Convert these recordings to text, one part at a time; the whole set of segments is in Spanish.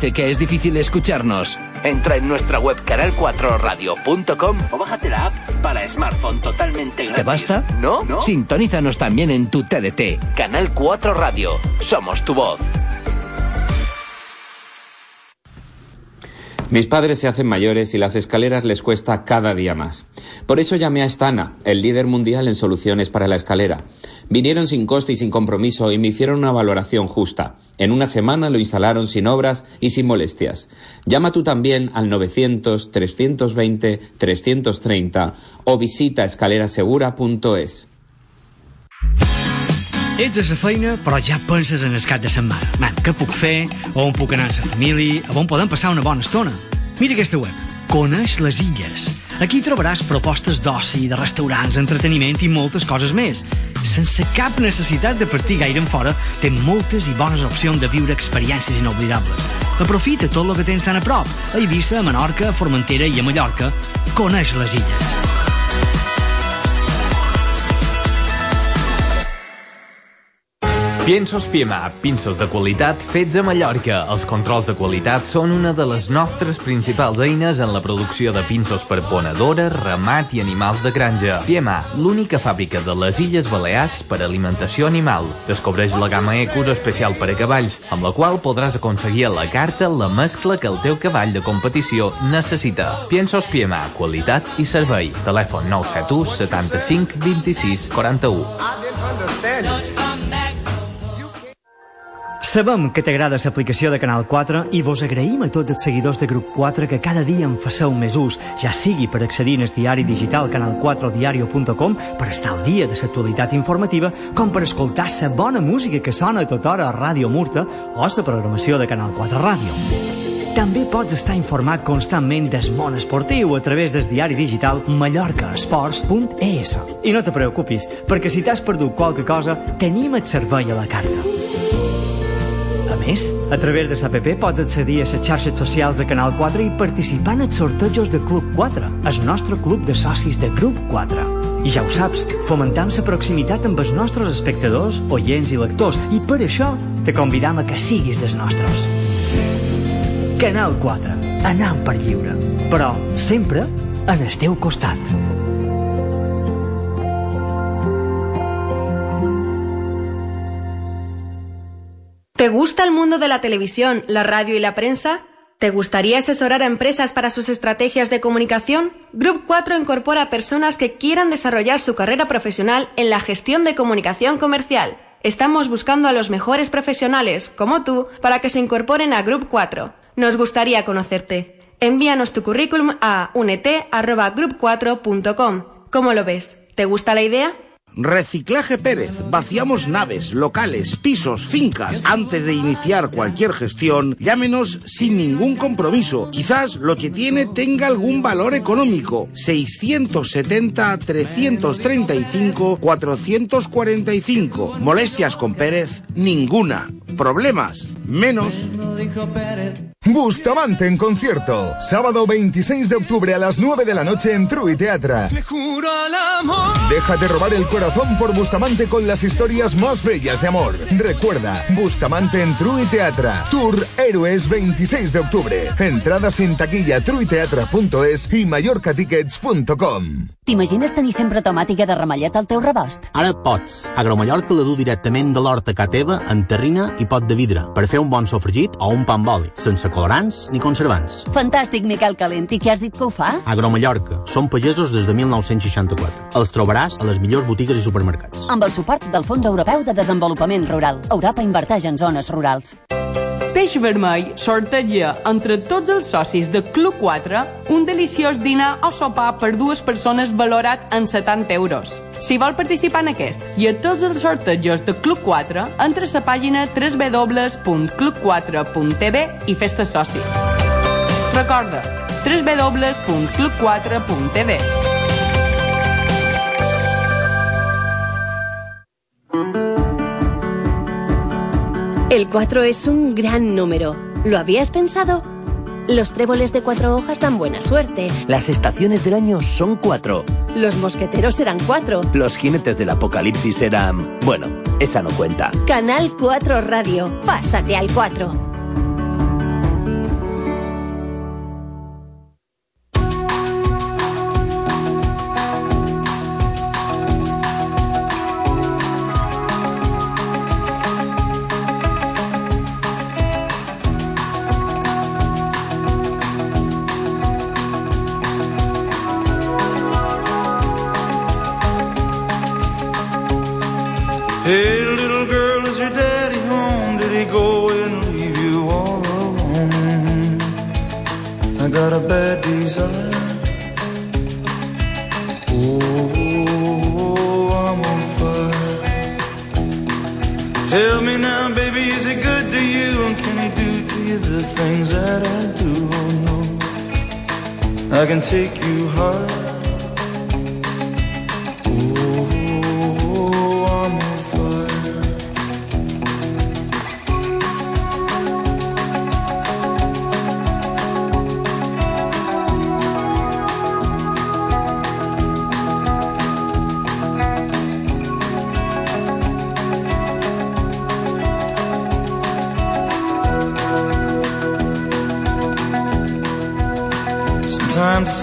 dice que es difícil escucharnos? Entra en nuestra web canal4radio.com o bájate la app para smartphone totalmente gratis. ¿Te basta? ¿No? ¿No? Sintonízanos también en tu TDT. Canal 4 Radio. Somos tu voz. Mis padres se hacen mayores y las escaleras les cuesta cada día más. Por eso llamé a Stana, el líder mundial en soluciones para la escalera. Vinieron sin coste y sin compromiso y me hicieron una valoración justa. En una semana lo instalaron sin obras y sin molestias. Llama tú también al 900 320 330 o visita escalerasegura.es. Ets a la feina, però ja penses en el cap de setmana. Man, què puc fer? On puc anar amb la família? On podem passar una bona estona? Mira aquesta web. Coneix les illes. Aquí trobaràs propostes d'oci, de restaurants, entreteniment i moltes coses més. Sense cap necessitat de partir gaire en fora, té moltes i bones opcions de viure experiències inoblidables. Aprofita tot el que tens tan a prop. A Eivissa, a Menorca, a Formentera i a Mallorca. Coneix les illes. Piensos Piema, pinços de qualitat fets a Mallorca. Els controls de qualitat són una de les nostres principals eines en la producció de pinços per ponedora, ramat i animals de granja. Piema, l'única fàbrica de les Illes Balears per alimentació animal. Descobreix la gamma Ecos especial per a cavalls, amb la qual podràs aconseguir a la carta la mescla que el teu cavall de competició necessita. Piensos Piema, qualitat i servei. Telèfon 971 75 26 41. Sabem que t'agrada l'aplicació de Canal 4 i vos agraïm a tots els seguidors de Grup 4 que cada dia en faceu més ús, ja sigui per accedir al diari digital canal4diario.com per estar al dia de l'actualitat informativa, com per escoltar la bona música que sona a tota hora a Ràdio Murta o la programació de Canal 4 Ràdio. També pots estar informat constantment del món esportiu a través del diari digital mallorcaesports.es. I no te preocupis, perquè si t'has perdut qualque cosa, tenim el servei a la carta. Més, a través de l'APP pots accedir a les xarxes socials de Canal 4 i participar en els sortejos de Club 4, el nostre club de socis de Grup 4. I ja ho saps, fomentam la proximitat amb els nostres espectadors, oients i lectors, i per això te convidam a que siguis dels nostres. Canal 4, anant per lliure, però sempre en el teu costat. ¿Te gusta el mundo de la televisión, la radio y la prensa? ¿Te gustaría asesorar a empresas para sus estrategias de comunicación? Group 4 incorpora a personas que quieran desarrollar su carrera profesional en la gestión de comunicación comercial. Estamos buscando a los mejores profesionales, como tú, para que se incorporen a Group 4. Nos gustaría conocerte. Envíanos tu currículum a unet.group4.com. ¿Cómo lo ves? ¿Te gusta la idea? Reciclaje Pérez. Vaciamos naves, locales, pisos, fincas. Antes de iniciar cualquier gestión, llámenos sin ningún compromiso. Quizás lo que tiene tenga algún valor económico. 670-335-445. Molestias con Pérez, ninguna. Problemas, menos. Bustamante en concierto. Sábado 26 de octubre a las 9 de la noche en True Teatra. Déjate robar el corazón por Bustamante con las historias más bellas de amor. Recuerda, Bustamante en True Teatra. Tour Héroes 26 de octubre. Entradas en taquilla truiteatra.es i mallorcatickets.com. T'imagines tenir sempre tomàtica de ramellet al teu rebost? Ara pots. Agromallorca la du directament de l'horta a ca teva en terrina i pot de vidre per fer un bon sofregit o un pa amb oli, sense colorants ni conservants. Fantàstic, Miquel Calent. I qui has dit que ho fa? Agromallorca. Són pagesos des de 1964. Els trobaràs a les millors botigues i supermercats. Amb el suport del Fons Europeu de Desenvolupament Rural. Europa inverteix en zones rurals. Peix Vermell sorteja entre tots els socis de Club 4 un deliciós dinar o sopar per dues persones valorat en 70 euros. Si vol participar en aquest i a tots els sortejos de Club 4, entra a la pàgina www.club4.tv i fes-te soci. Recorda, www.club4.tv El 4 es un gran número. ¿Lo habías pensado? Los tréboles de cuatro hojas dan buena suerte. Las estaciones del año son cuatro. Los mosqueteros eran cuatro. Los jinetes del apocalipsis eran... Bueno, esa no cuenta. Canal 4 Radio. Pásate al 4. Got a bad desire. Oh, I'm on fire. Tell me now, baby, is he good to you? And can he do to you the things that I do? Oh, no. I can take you high.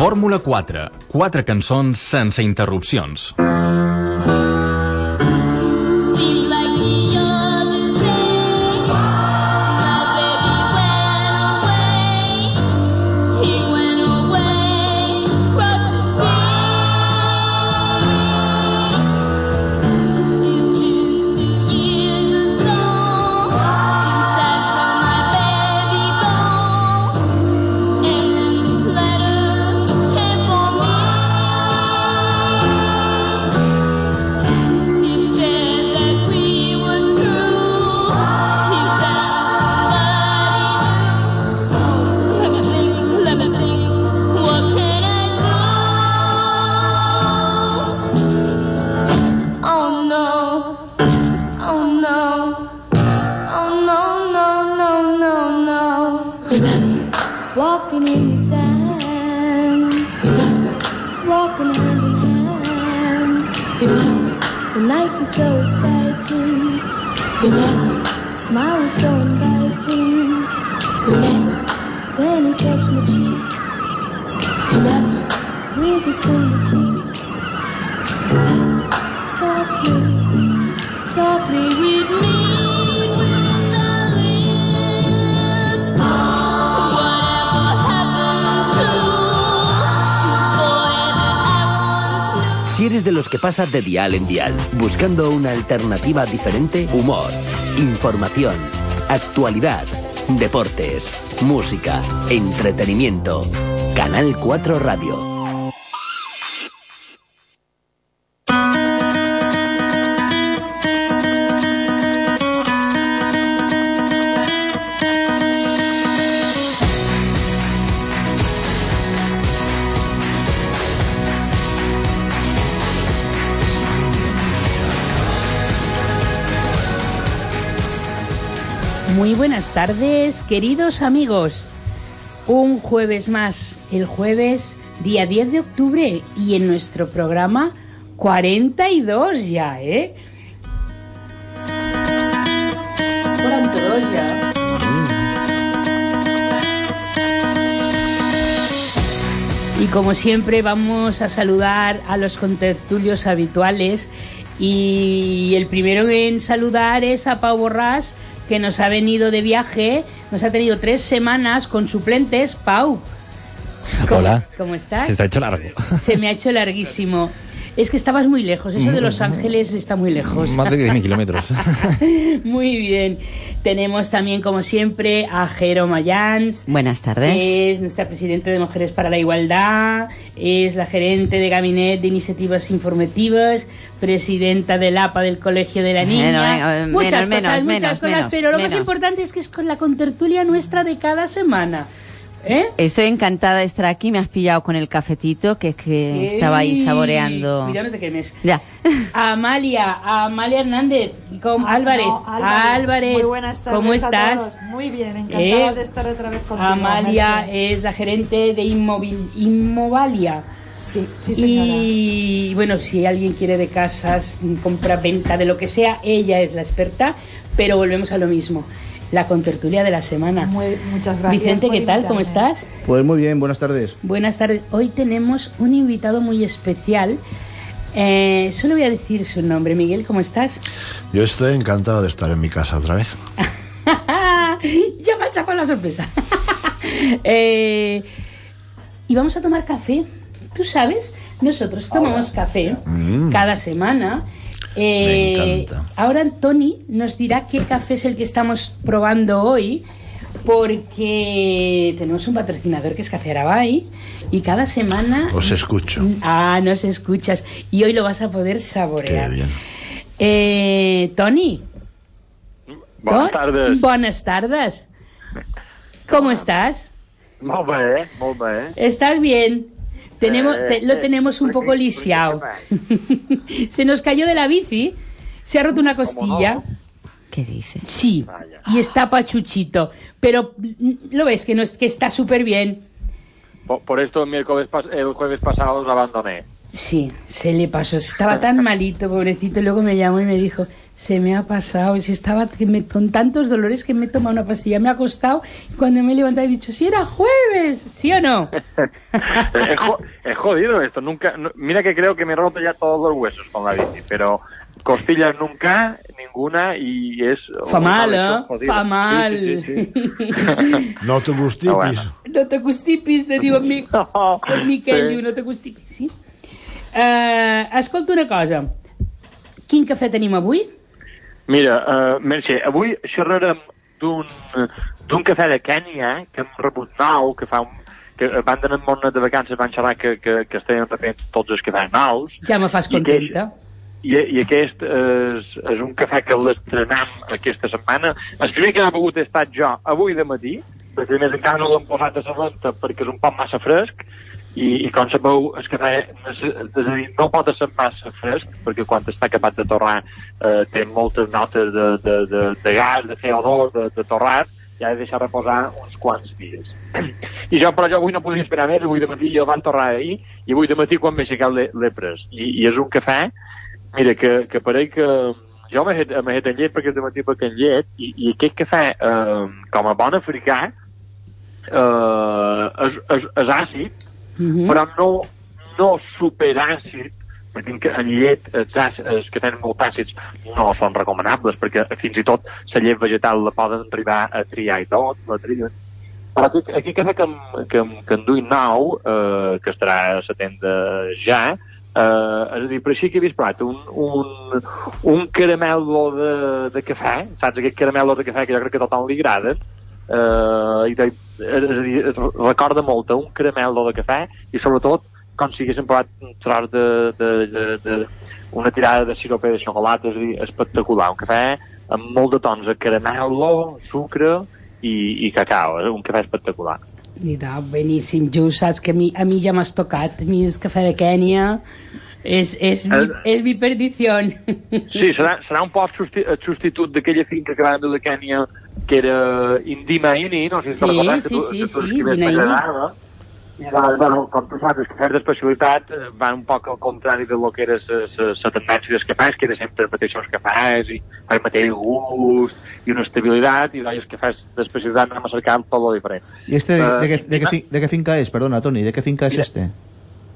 Fórmula 4. Quatre cançons sense interrupcions. Oh pasa de dial en dial, buscando una alternativa diferente, humor, información, actualidad, deportes, música, entretenimiento. Canal 4 Radio. Muy buenas tardes, queridos amigos. Un jueves más, el jueves día 10 de octubre y en nuestro programa 42 ya, ¿eh? 42 ya. Y como siempre vamos a saludar a los contertulios habituales y el primero en saludar es a Pau Borrás que nos ha venido de viaje, nos ha tenido tres semanas con suplentes. Pau, ¿cómo, Hola. ¿cómo estás? Se te ha hecho largo. Se me ha hecho larguísimo. Es que estabas muy lejos, eso de Los Ángeles está muy lejos. Más de 10.000 kilómetros. muy bien. Tenemos también, como siempre, a Jero Mayans. Buenas tardes. Que es nuestra presidenta de Mujeres para la Igualdad, es la gerente de Gabinete de Iniciativas Informativas, presidenta del APA del Colegio de la Niña. eh, muchas menos, cosas, menos, muchas menos, cosas, menos, pero lo más menos. importante es que es con la contertulia nuestra de cada semana. ¿Eh? Estoy encantada de estar aquí. Me has pillado con el cafetito, que es que estaba ahí saboreando. Cuidado, no te quemes. Ya. Amalia, Amalia Hernández, con Álvarez, No, Álvarez. Álvarez, Muy buenas tardes ¿cómo a estás? todos. Muy bien, encantada Eh, de estar otra vez contigo. Amalia Merche. es la gerente de Inmovil, Inmovalia. Sí, sí, señora. Y bueno, si alguien quiere de casas, compra, venta, de lo que sea, ella es la experta, pero volvemos a lo mismo. La contertulia de la semana. muchas gracias Vicente, ¿qué tal? ¿Cómo estás? Pues muy bien, buenas tardes. Buenas tardes. Hoy tenemos un invitado muy especial. Eh, solo voy a decir su nombre. Miguel, ¿cómo estás? Yo estoy encantado de estar en mi casa otra vez. ya me ha chapado la sorpresa. Eh, y vamos a tomar café. Tú sabes, nosotros tomamos café Mm. cada semana. Eh, Me encanta. Ahora Tony nos dirá qué café es el que estamos probando hoy, porque tenemos un patrocinador que es Café Arabay y cada semana... Os escucho. Ah, nos escuchas y hoy lo vas a poder Qué saborear. bien. Eh, Tony. To- tardes. Bones tardes. ¿Cómo estás? Molt bé, molt bé. ¿Estás bien? Tenemos, Eh, te- lo eh, tenemos un poco lisiado. se nos cayó de la bici, se ha roto una costilla. ¿Qué dices? Sí, y está pachuchito. Pero mm, lo ves que no es que está súper bien. Por, por esto el, miércoles pas- el jueves pasado os abandoné. Sí, se le pasó. Estaba tan malito, pobrecito. Luego me llamó y me dijo, se me ha pasado. Si estaba que me- con tantos dolores que me he tomado una pastilla. Me ha costado. Y cuando me he levantado he dicho, si era jueves, ¿sí o no? es, jo- es jodido esto. Nunca, no- mira que creo que me he roto ya todos los huesos con la bici, pero costillas nunca, ninguna, y es... Fa mal, ¿eh? Fa mal. Sí, sí, sí, sí. No te gustipis. bueno. No te constipis, te diu mi, el Miquel sí. diu no te constipis, sí? Uh, escolta una cosa. Quin cafè tenim avui? Mira, uh, Mercè, avui xerrarem d'un d'un cafè de Kènia que hem rebut nou, que fa un, que van d'anar molt de vacances van xerrar que, que, que estaven rebent tots els cafès nous. Ja me fas I contenta. I, I aquest és, és un cafè que l'estrenem aquesta setmana. El primer que he begut he estat jo avui de matí, perquè a més encara no l'hem posat a la venta perquè és un poc massa fresc, i, i com sabeu, el cafè nece- és a dir, no pot ser massa fresc, perquè quan està acabat de torrar eh, té moltes notes de, de, de, de gas, de CO2, de, de torrat, i ha de deixar reposar uns quants dies. I jo, però jo avui no podia esperar més, avui de matí jo van torrar ahir, i avui de matí quan m'he aixecat l'he pres. I, I és un cafè, mira, que, que pareix que jo m'he fet, fet en llet perquè de matí bec en llet, i, i aquest cafè, eh, com a bon africà, eh, és, és, és àcid, Mhm. però no, no superàcid, perquè que en llet els, àcids, els que tenen molt àcids no són recomanables, perquè fins i tot la llet vegetal la poden arribar a triar i tot, la trien. Però aquí, aquí que, que, em- que en duim nou, eh, que estarà a la tenda ja, eh, és a dir, per així que he vist provat un, un, un caramel·lo de, de cafè, saps, aquest caramel·lo de cafè que jo crec que a tothom li agraden, eh, i és a dir, recorda molt a un caramel de cafè i sobretot com si haguéssim provat un tros de, de, de, de, una tirada de sirope de xocolata, és a dir, espectacular, un cafè amb molt de tons de caramel, sucre i, i cacao, és un cafè espectacular. I de, beníssim, just saps que a mi, a mi ja m'has tocat. A mi el cafè de Kènia és, és, mi, és mi perdició. Sí, serà, serà un poc el substitut d'aquella finca que dur de Kènia que era Indima Ini, no sé si Sí, te'n recordes, sí, que tu, sí, que tu sí, escrives Ini. t'agradava. I doncs, bueno, com tu saps, els cafès d'especialitat eh, van un poc al contrari de lo que era la tendència dels cafès, que era sempre els mateixos cafès i el mateix gust i una estabilitat, i els cafès d'especialitat anem a cercar tot lo diferent. ¿Y este de, Eh, de qué, de, fin- de qué finca es? Perdona, Tony, ¿de qué finca es este?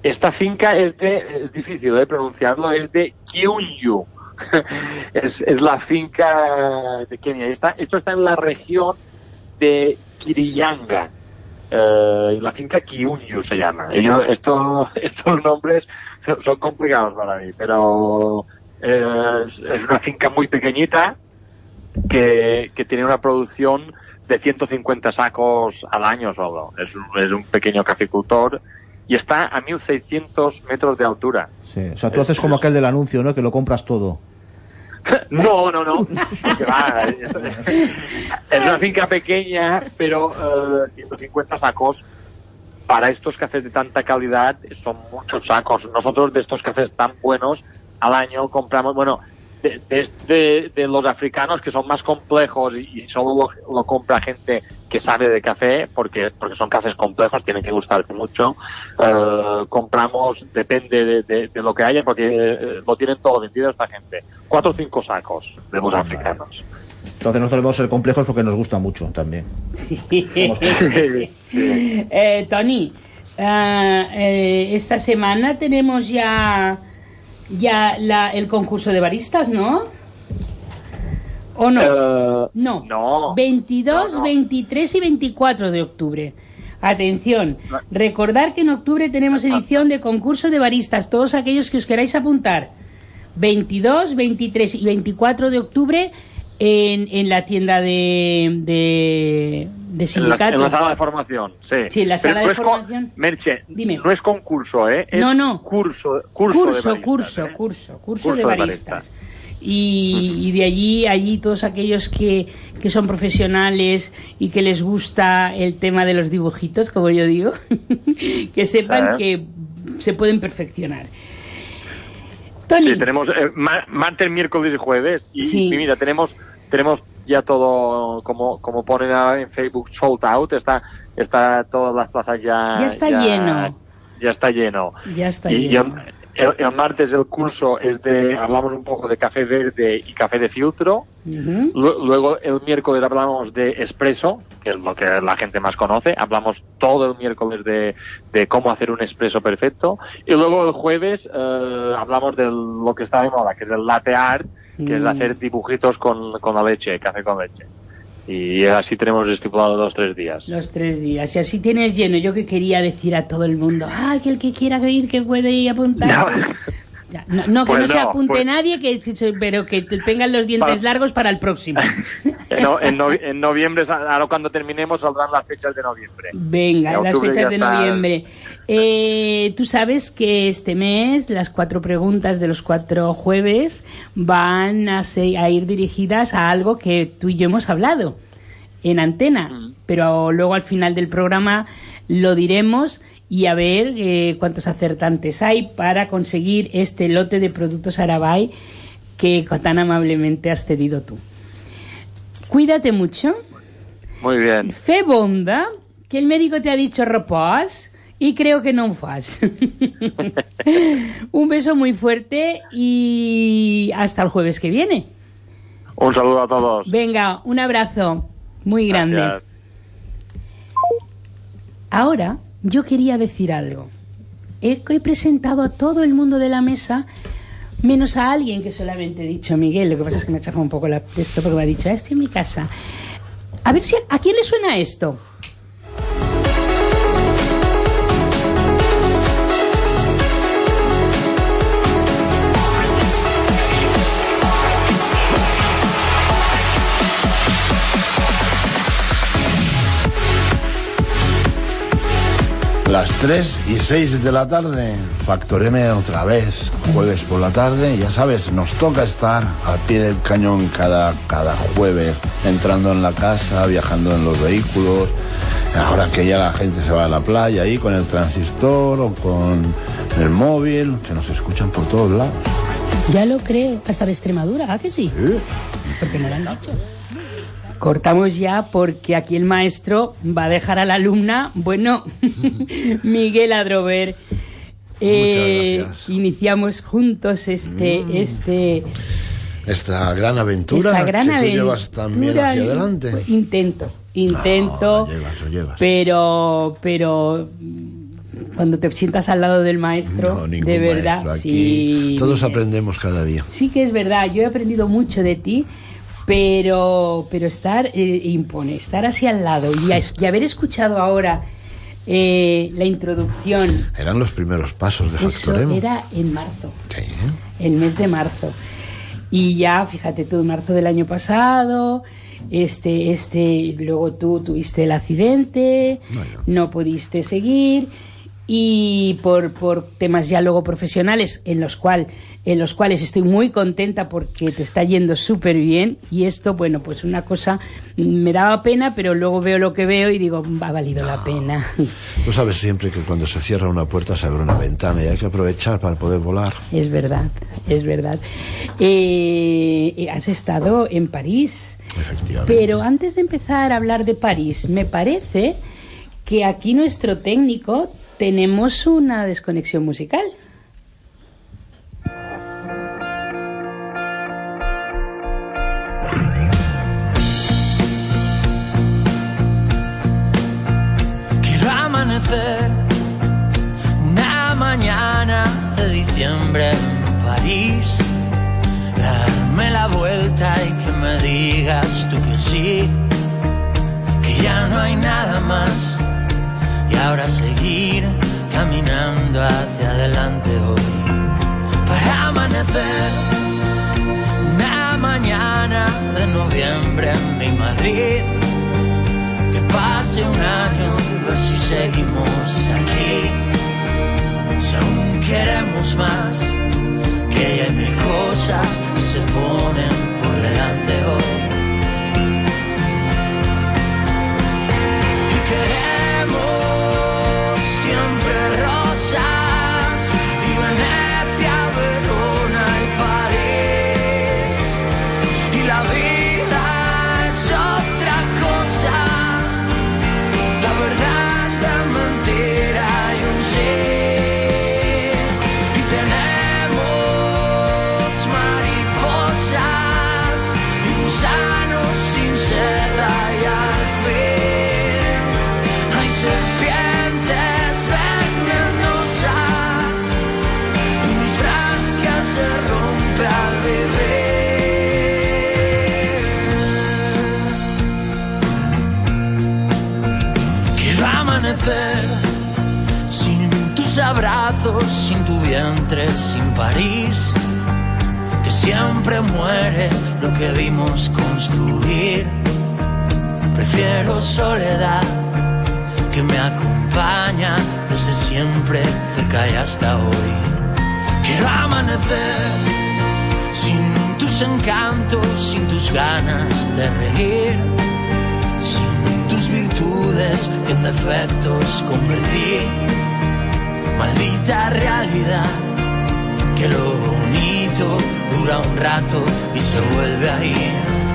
Esta finca es de, es difícil de pronunciarlo, es de Kyunyu. es, la finca de Kenia. Esto está en la región de Kiriyanga. Eh, la finca Kiunyu se llama. Yo- esto, estos nombres son, complicados para mí, pero eh, es- una finca muy pequeñita que, tiene una producción de 150 sacos al año solo. Es es un pequeño caficultor y está a 1600 metros de altura. Sí. O sea, tú haces como aquel del anuncio, ¿no? Que lo compras todo. No, no, no. Es una finca pequeña, pero eh, 150 sacos para estos cafés de tanta calidad son muchos sacos. Nosotros de estos cafés tan buenos al año compramos, bueno, de, de- de- de los africanos que son más complejos y, y solo lo, lo compra gente que sabe de café, porque, porque son cafés complejos, tienen que gustarte mucho. Eh, compramos, depende de, de- de lo que haya, porque eh, lo tienen todo vendido esta gente. Cuatro o cinco sacos de los africanos. Entonces nosotros debemos ser complejos porque nos gusta mucho también. Eh, Tony, ah, eh, esta semana tenemos ya, ya la- el concurso de baristas, ¿no? ¿O no? Eh, no. no. 22, 23 y 24 de octubre. Atención, recordar que en octubre tenemos edición de concurso de baristas, todos aquellos que os queráis apuntar. 22, 23 y 24 de octubre en, en la tienda de, de, de En la, sindicato. en la sala de formación, sí. Sí, en la Pero sala no de con- formación. Merche, Dime. no es concurso, ¿eh? Es No, no. Curso, curso, de curso, baristas, curso, ¿eh? curso, curso, Curso de de baristas. Y, y de allí, allí todos aquellos que, que son profesionales y que les gusta el tema de los dibujitos, como yo digo, que sepan que se pueden perfeccionar. Tony, Sí, tenemos eh, ma- martes, miércoles y jueves. Y, Sí. y mira, tenemos tenemos ya todo, como, como ponen ahora en Facebook, sold out. Está, está todas las plazas ya... Ya está lleno. Ya está lleno. ya está Y, y bien. El, martes el curso es de... Hablamos un poco de café verde y café de filtro. Luego el miércoles hablamos de espresso, que es lo que la gente más conoce. Hablamos todo el miércoles de, de cómo hacer un espresso perfecto. Y luego el jueves eh, hablamos de lo que está de moda, que es el latte art, que es Mm. hacer dibujitos con, con la leche, café con leche. Y así tenemos estipulado dos tres días. Los tres días. Y así tienes lleno. Yo que quería decir a todo el mundo, ah, que el que quiera ir, que puede ir a apuntar. Ya, No, no, que Pues no se no, apunte pues- nadie, que, pero que te tengan los dientes Pa- largos para el próximo. En, no- en novi- en noviembre, ahora cuando terminemos, saldrán las fechas de noviembre. Venga, En las fechas de noviembre. Eh, Tú sabes que este mes las cuatro preguntas de los cuatro jueves van a, ir dirigidas a algo que tú y yo hemos hablado en antena, pero luego al final del programa lo diremos y a ver eh, cuántos acertantes hay para conseguir este lote de productos Arabay que tan amablemente has cedido tú. Cuídate mucho. Muy bien. Fe bonda, que el médico te ha dicho repòs y creo que no fas. Un beso muy fuerte y hasta el jueves que viene. Un saludo a todos. Venga, un abrazo muy grande. Gracias. Ahora, yo quería decir algo. He, he presentado a todo el mundo de la mesa, menos a alguien que solamente he dicho Miguel. Lo que pasa es que me ha chafado un poco la, esto porque me ha dicho, "Ah, estoy en mi casa. A ver si a quién le suena esto. Las 3 y 6 de la tarde, Factor M otra vez, jueves por la tarde, ya sabes, nos toca estar al pie del cañón cada, cada jueves, entrando en la casa, viajando en los vehículos, ahora que ya la gente se va a la playa ahí con el transistor o con el móvil, que nos escuchan por todos lados. Ya lo creo, hasta de Extremadura, ¿a que sí? Porque no lo han dicho. Cortamos ya porque aquí el maestro va a dejar a la alumna, bueno, Miguel Adrover. Eh, iniciamos juntos este, este, Esta gran aventura esta gran que tú aventura. llevas también hacia adelante. Pues, Intento, intento, Ah, llevas, lo llevas. pero, pero mm, cuando te sientas al lado del maestro, No, de verdad, sí. Todos aprendemos cada día. Sí que es verdad, yo he aprendido mucho de ti, pero, pero estar eh, impone, estar así al lado y, a- y haber escuchado ahora eh, la introducción. Eran los primeros pasos de Eso Factoremo. era en marzo, Sí. el mes de marzo. Y ya, fíjate tú, en marzo del año pasado, este, este, luego tú tuviste el accidente, no pudiste seguir y por, por temas ya luego profesionales en los, cual, en los cuales estoy muy contenta porque te está yendo súper bien y esto, bueno, pues una cosa me daba pena, pero luego veo lo que veo y digo, ha valido la pena. Tú sabes siempre que cuando se cierra una puerta se abre una ventana y hay que aprovechar para poder volar. Es verdad, es verdad. Eh, has estado en París, Efectivamente. pero antes de empezar a hablar de París, me parece que aquí nuestro técnico tenemos una desconexión musical. Quiero amanecer una mañana de diciembre en París, darme la vuelta y que me digas tú que sí, que ya no hay nada más y ahora seguir caminando hacia adelante hoy. Para amanecer una mañana de noviembre en mi Madrid. Que pase un año ver si seguimos aquí. Si aún queremos más que hay mil cosas que se ponen por delante hoy sin tu vientre, sin París, que siempre muere lo que vimos construir. Prefiero soledad que me acompaña desde siempre, cerca y hasta hoy. Quiero amanecer sin tus encantos, sin tus ganas de reír, sin tus virtudes que en defectos convertí. Maldita realidad, que lo bonito dura un rato y se vuelve a ir.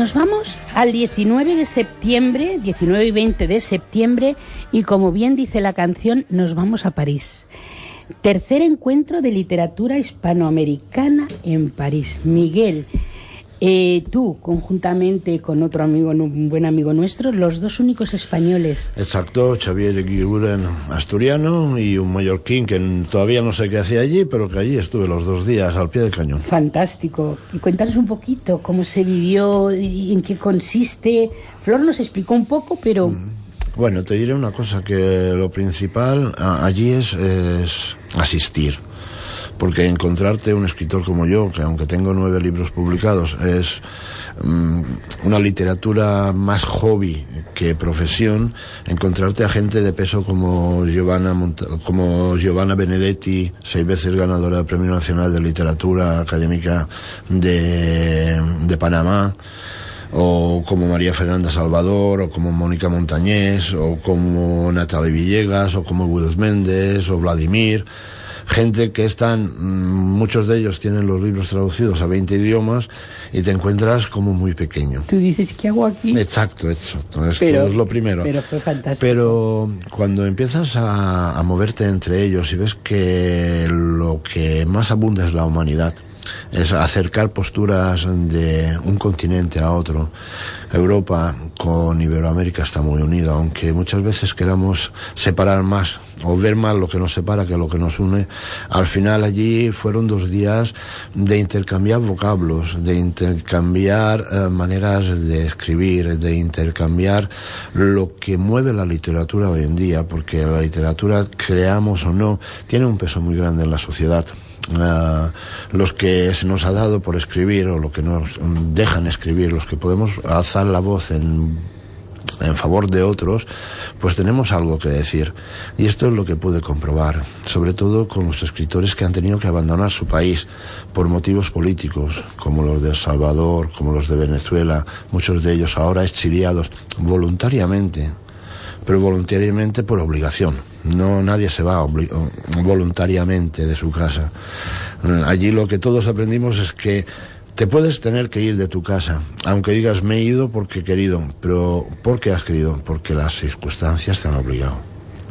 Nos vamos al 19 de septiembre, 19 y 20 de septiembre, y como bien dice la canción, nos vamos a París. Tercer encuentro de literatura hispanoamericana en París. Miguel, eh, tú, conjuntamente con otro amigo, un buen amigo nuestro, los dos únicos españoles. Exacto, Xavier Eguiguren, asturiano, y un mallorquín que todavía no sé qué hacía allí, pero que allí estuve los dos días al pie del cañón. Fantástico. Y cuéntanos un poquito cómo se vivió, y en qué consiste. Flor nos explicó un poco, pero Bueno, te diré una cosa, que lo principal allí es, es asistir. Porque encontrarte un escritor como yo, que aunque tengo nueve libros publicados, es mm, una literatura más hobby que profesión, encontrarte a gente de peso como Giovanna, Mont- como Giovanna Benedetti, seis veces ganadora del Premio Nacional de Literatura Académica de, de Panamá, o como María Fernanda Salvador, o como Mónica Montañés, o como Natalie Villegas, o como Guido Méndez, o Vladimir. Gente que están, mm, muchos de ellos tienen los libros traducidos a 20 idiomas y te encuentras como muy pequeño. Tú dices, ¿qué hago aquí? Exacto, exacto. Esto Pero- es lo primero. Pero fue fantástico. Pero cuando empiezas a, a moverte entre ellos y ves que lo que más abunda es la humanidad, es acercar posturas de un continente a otro. Europa con Iberoamérica está muy unido, aunque muchas veces queramos separar más o ver más lo que nos separa que lo que nos une. Al final allí fueron dos días de intercambiar vocablos, de intercambiar eh, maneras de escribir, de intercambiar lo que mueve la literatura hoy en día, porque la literatura, creamos o no, tiene un peso muy grande en la sociedad. Ah, los que se nos ha dado por escribir o lo que nos dejan escribir, los que podemos alzar la voz en, en favor de otros, pues tenemos algo que decir. Y esto es lo que pude comprobar, sobre todo con los escritores que han tenido que abandonar su país por motivos políticos, como los de El Salvador, como los de Venezuela, muchos de ellos ahora exiliados voluntariamente pero voluntariamente por obligación. No nadie se va voluntariamente de su casa. Allí lo que todos aprendimos es que te puedes tener que ir de tu casa, aunque digas me he ido porque he querido, pero ¿por qué has querido? Porque las circunstancias te han obligado.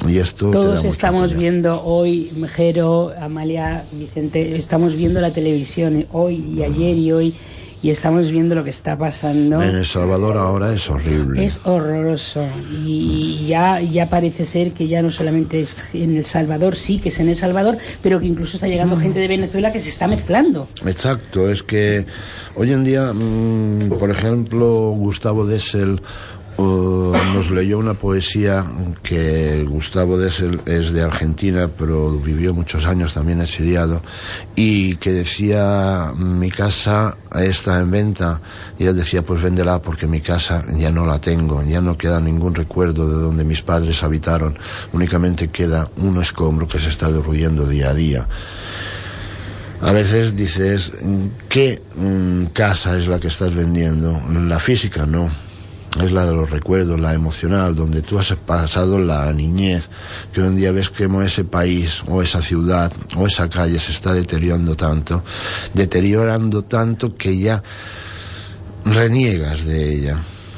Y esto Todos estamos viendo hoy, Mejero, Amalia, Vicente, estamos viendo la televisión eh, hoy y ayer y hoy y estamos viendo lo que está pasando. En El Salvador ahora es horrible. Es horroroso y ya, ya parece ser que ya no solamente es en El Salvador, sí que es en El Salvador, pero que incluso está llegando Mm. gente de Venezuela que se está mezclando. Exacto, es que hoy en día, mm, por ejemplo, Gustavo Dessel nos leyó una poesía que Gustavo Dessel es de Argentina, pero vivió muchos años también exiliado, y que decía, mi casa está en venta, y él decía, pues véndela porque mi casa ya no la tengo, ya no queda ningún recuerdo de donde mis padres habitaron, únicamente queda un escombro que se está derruyendo día a día. A veces dices, ¿qué mm, casa es la que estás vendiendo? La física no. Es la de los recuerdos, la emocional, donde tú has pasado la niñez, que un día ves cómo ese país o esa ciudad o esa calle se está deteriorando tanto, deteriorando tanto que ya reniegas de ella.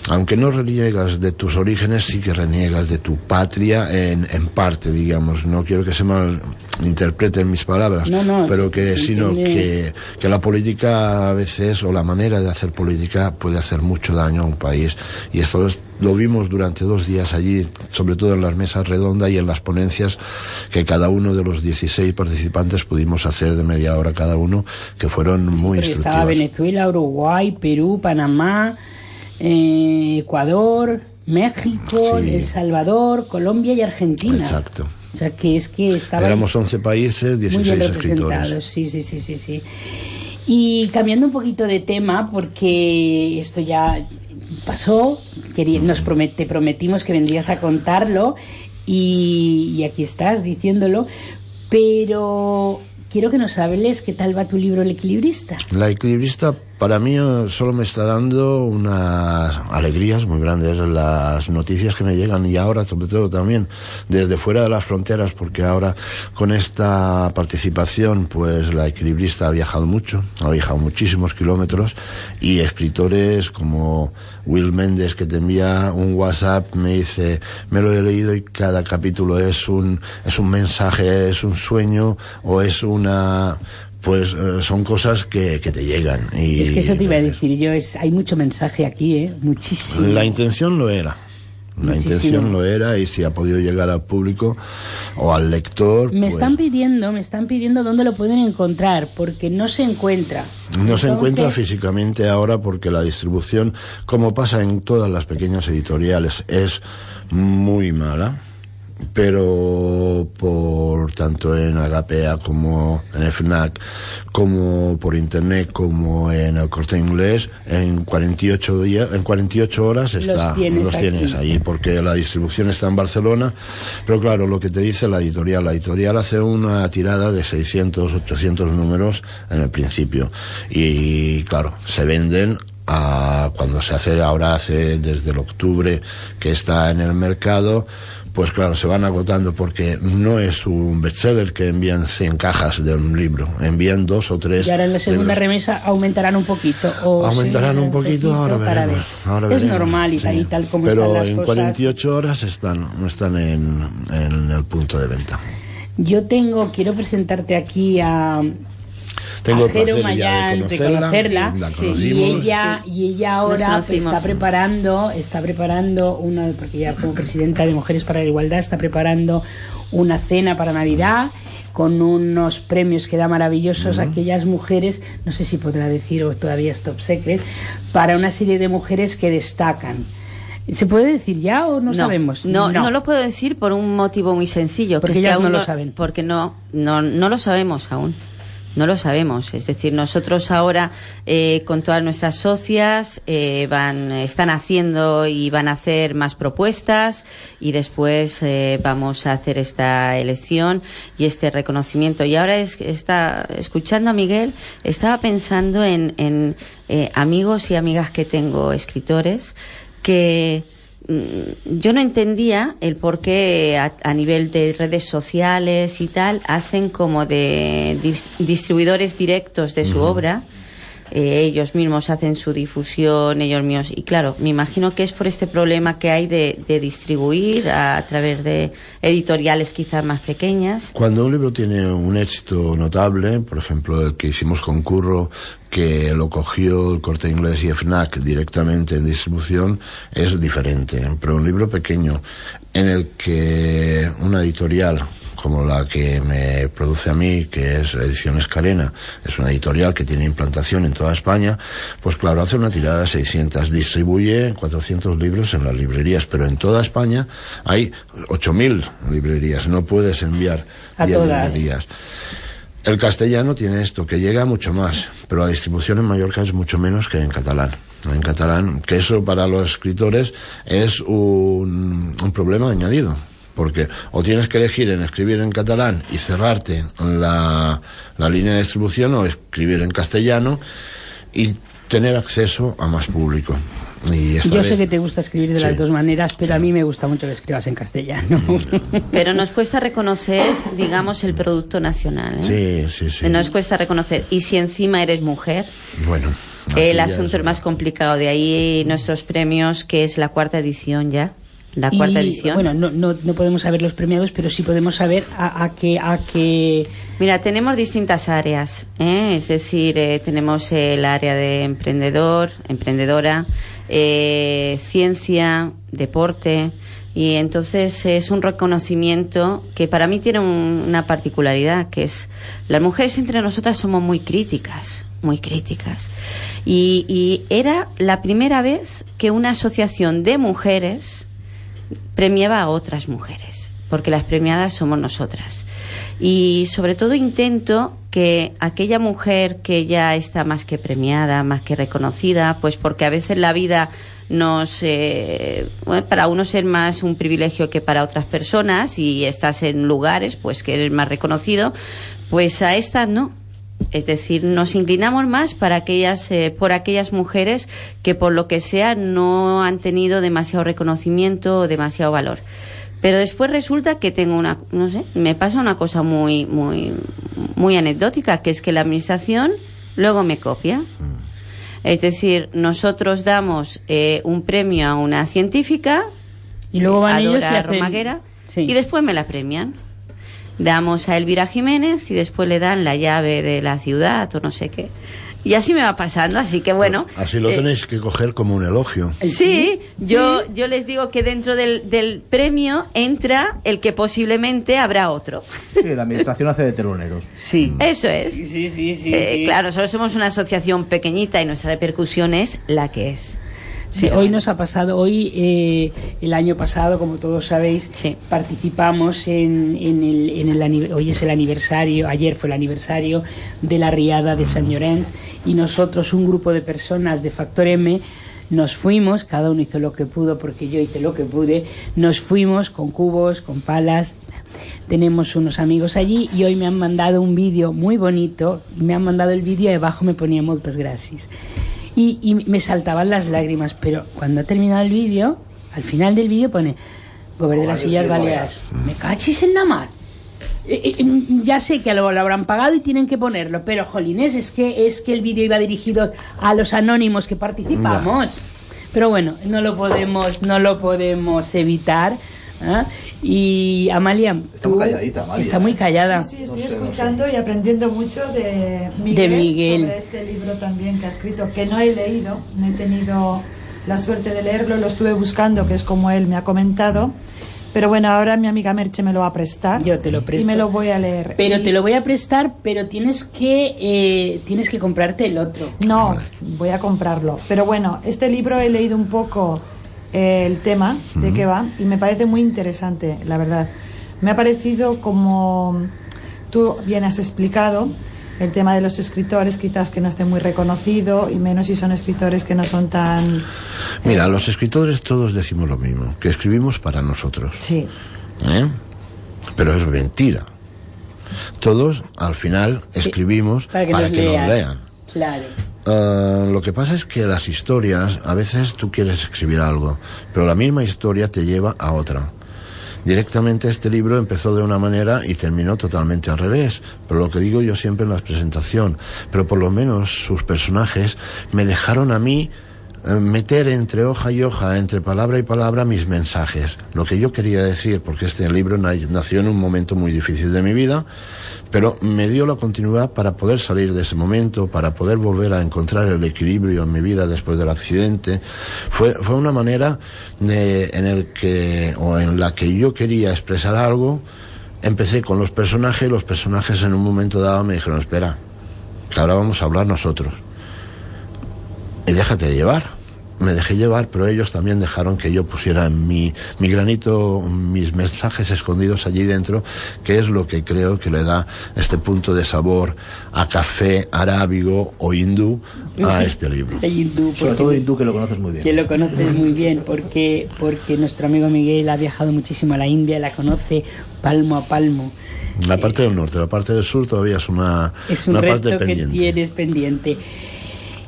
Aunque no reniegas de tus orígenes, sí que reniegas de tu patria en, en parte, digamos. No quiero que se malinterpreten mis palabras, No, no, pero que sino que, que la política a veces, o la manera de hacer política, puede hacer mucho daño a un país. Y esto es- lo vimos durante dos días allí, sobre todo en las mesas redondas y en las ponencias que cada uno de los 16 participantes pudimos hacer de media hora cada uno, que fueron muy estaba instructivas. Venezuela, Uruguay, Perú, Panamá, eh, Ecuador, México, Sí. El Salvador, Colombia y Argentina. Exacto. O sea que es que estaba Éramos 11 países, muy 16 bien escritores. Sí, sí, sí, sí, sí. Y cambiando un poquito de tema, porque esto ya pasó, quería- nos promet- te prometimos que vendrías a contarlo y, y aquí estás diciéndolo, pero quiero que nos hables qué tal va tu libro El equilibrista. La equilibrista para mí eh, solo me está dando unas alegrías muy grandes las noticias que me llegan y ahora sobre todo también desde fuera de las fronteras porque ahora con esta participación pues la equilibrista ha viajado mucho, ha viajado muchísimos kilómetros y escritores como Will Méndez que te envía un WhatsApp me dice me lo he leído y cada capítulo es un es un mensaje, es un sueño o es una pues eh, son cosas que, que te llegan y Es que eso te iba a decir yo, es, hay mucho mensaje aquí, ¿eh? Muchísimo. la intención lo era la Muchísimo. intención lo era y si ha podido llegar al público o al lector Me pues, están pidiendo, me están pidiendo dónde lo pueden encontrar, porque no se encuentra. no se encuentra físicamente ahora porque la distribución como pasa en todas las pequeñas editoriales es muy mala pero por tanto en Agapea como en FNAC como por internet como en el corte inglés en 48 días en 48 horas Los está tienes los tienes ahí porque la distribución está en Barcelona pero claro lo que te dice la editorial la editorial hace una tirada de 600 800 números en el principio. Y claro se venden a cuando se hace ahora hace desde el octubre que está en el mercado pues claro, se van agotando porque no es un bestseller que envían 100 cajas de un libro, envían dos o tres. Y ahora en la segunda libros. remesa aumentarán un poquito. O Aumentarán un poquito, ahora veremos. es normal y tal, sí. y tal como Pero están las en cosas. 48 horas están, están en, en el punto de venta. Yo tengo, quiero presentarte aquí a, Tengo el placer ya Mayán de de conocerla. conocerla la y ella y ella ahora conocimos. está preparando está preparando una porque ella como presidenta de Mujeres para la Igualdad está preparando una cena para Navidad con unos premios que da maravillosos a aquellas mujeres, no sé si podrá decir o todavía es top secret, para una serie de mujeres que destacan. ¿Se puede decir ya o no, sabemos? No, no, lo puedo decir por un motivo muy sencillo. Porque que es que ellas aún no lo saben. Porque no, no, no lo sabemos aún. No lo sabemos. Es decir, nosotros ahora, eh, con todas nuestras socias, eh, van, están haciendo y van a hacer más propuestas y después eh, vamos a hacer esta elección y este reconocimiento. Y ahora es, está, escuchando a Miguel, estaba pensando en, en eh, amigos y amigas que tengo, escritores, que yo no entendía el por qué a, a nivel de redes sociales y tal hacen como de dis- distribuidores directos de su obra. Eh, ellos mismos hacen su difusión, ellos mismos. Y claro, me imagino que es por este problema que hay de, de distribuir a, a través de editoriales quizás más pequeñas. Cuando un libro tiene un éxito notable, por ejemplo el que hicimos con Curro, que lo cogió el corte inglés y FNAC directamente en distribución, es diferente. Pero un libro pequeño en el que una editorial como la que me produce a mí, que es Ediciones Carena, es una editorial que tiene implantación en toda España, pues claro, hace una tirada de 600, distribuye 400 libros en las librerías, pero en toda España hay 8.000 librerías, no puedes enviar A 10 todas. librerías. El castellano tiene esto, que llega mucho más, pero la distribución en Mallorca es mucho menos que en catalán. En catalán, que eso para los escritores es un, un problema añadido, porque o tienes que elegir en escribir en catalán y cerrarte la, la línea de distribución o escribir en castellano y tener acceso a más público. Y esta Yo vez- sé que te gusta escribir de las dos maneras, pero a mí me gusta mucho que escribas en castellano. Pero nos cuesta reconocer, digamos, el producto nacional. ¿eh? Sí, sí, sí. Nos cuesta reconocer. Y si encima eres mujer, Bueno. el asunto es más complicado. De ahí nuestros premios, que es la cuarta edición ya. La cuarta Y, edición. Bueno, no, no, no podemos saber los premiados, pero sí podemos saber a, a qué a qué Mira, tenemos distintas áreas, ¿eh? es decir, eh, tenemos el área de emprendedor, emprendedora, eh, ciencia, deporte, y entonces es un reconocimiento que para mí tiene un- una particularidad, que es las mujeres entre nosotras somos muy críticas, muy críticas. Y, y era la primera vez que una asociación de mujeres premiaba a otras mujeres, porque las premiadas somos nosotras. Y sobre todo intento que aquella mujer que ya está más que premiada, más que reconocida, pues porque a veces la vida nos eh, bueno, para unos es más un privilegio que para otras personas y estás en lugares pues que eres más reconocido, pues a estas no. Es decir, nos inclinamos más para aquellas, eh, por aquellas mujeres que por lo que sea no han tenido demasiado reconocimiento o demasiado valor. Pero después resulta que tengo una, no sé, me pasa una cosa muy, muy, muy anecdótica, que es que la administración luego me copia. Es decir, nosotros damos eh, un premio a una científica, y luego van a ellos y hacen- Romaguera, y después me la premian. Damos a Elvira Jiménez y después le dan la llave de la ciudad o no sé qué. Y así me va pasando, así que bueno. Así lo eh, tenéis que coger como un elogio. Sí, yo, yo les digo que dentro del, del premio entra el que posiblemente habrá otro. Sí, la administración hace de teloneros. Sí. Eso es. Sí, sí, sí, sí, Eh, sí. Claro, solo somos una asociación pequeñita y nuestra repercusión es la que es. Sí, hoy nos ha pasado, hoy eh, el año pasado, como todos sabéis, participamos en, en el, en el hoy es el aniversario, ayer fue el aniversario de la riada de San Llorenç y nosotros, un grupo de personas de Factor M, nos fuimos, cada uno hizo lo que pudo porque yo hice lo que pude, nos fuimos con cubos, con palas, tenemos unos amigos allí y hoy me han mandado un vídeo muy bonito, me han mandado el vídeo y abajo me ponía muchas gracias. Y, y me saltaban las lágrimas. Pero cuando ha terminado el vídeo, al final del vídeo pone Gobierno de las Sillas Baleares. Me cachis en la mar. Eh, eh, ya sé que lo, lo habrán pagado y tienen que ponerlo, pero jolines, es que es que el vídeo iba dirigido a los anónimos que participamos. Pero bueno, no lo podemos, no lo podemos evitar. ¿Ah? Y Amalia, Está muy calladita, Amalia. está muy callada. Sí, estoy escuchando y aprendiendo mucho de Miguel, De Miguel. sobre este libro también que ha escrito, que no he leído, no he tenido la suerte de leerlo, lo estuve buscando, que es como él me ha comentado. Pero bueno, ahora mi amiga Merche me lo va a prestar. Yo te lo presto. Y me lo voy a leer. Pero Y- te lo voy a prestar, pero tienes que eh, tienes que comprarte el otro. No, voy a comprarlo. Pero bueno, este libro he leído un poco eh, el tema de qué va y me parece muy interesante, la verdad. Me ha parecido como tú bien has explicado el tema de los escritores, quizás que no esté muy reconocido y menos si son escritores que no son tan... Mira, los escritores todos decimos lo mismo, que escribimos para nosotros. Sí. ¿eh? Pero es mentira. Todos, al final, escribimos Para que, para nos, que lean. nos lean. Claro. Ah, lo que pasa es que las historias, a veces tú quieres escribir algo, pero la misma historia te lleva a otra. Directamente este libro empezó de una manera y terminó totalmente al revés, pero lo que digo yo siempre en la presentación, pero por lo menos sus personajes me dejaron a mí eh, meter entre hoja y hoja, entre palabra y palabra mis mensajes, lo que yo quería decir, porque este libro na- nació en un momento muy difícil de mi vida, pero me dio la continuidad para poder salir de ese momento, para poder volver a encontrar el equilibrio en mi vida después del accidente. Fue, fue una manera de- en el que, o en la que yo quería expresar algo. Empecé con los personajes, los personajes en un momento dado me dijeron, espera, que ahora vamos a hablar nosotros. Y déjate llevar. Me dejé llevar, pero ellos también dejaron que yo pusiera mi, mi granito, mis mensajes escondidos allí dentro, que es lo que creo que le da este punto de sabor a café arábigo o hindú a este libro. El hindú, Sobre todo hindú, que lo conoces muy bien. Que lo conoces muy bien, porque, porque nuestro amigo Miguel ha viajado muchísimo a la India, la conoce palmo a palmo. La parte del norte, la parte del sur todavía es una, Es un una reto parte que tienes pendiente.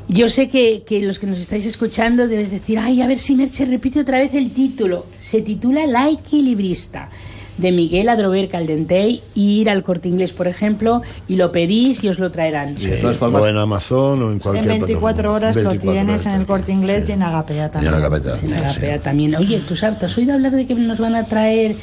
Yo sé que, que los que nos estáis escuchando debes decir, ay, a ver si Merche repite otra vez el título. Se titula La equilibrista, de Miguel Adrover Caldentey. Ir al corte inglés, por ejemplo, y lo pedís y os lo traerán. Sí, o en Amazon o en cualquier En 24 plataforma. horas 24 lo tienes horas. en el corte inglés y en Agapea Y también. en Agapea, En sí, Agapea también. Oye, ¿tú, sabes, ¿tú has oído hablar de que nos van a traer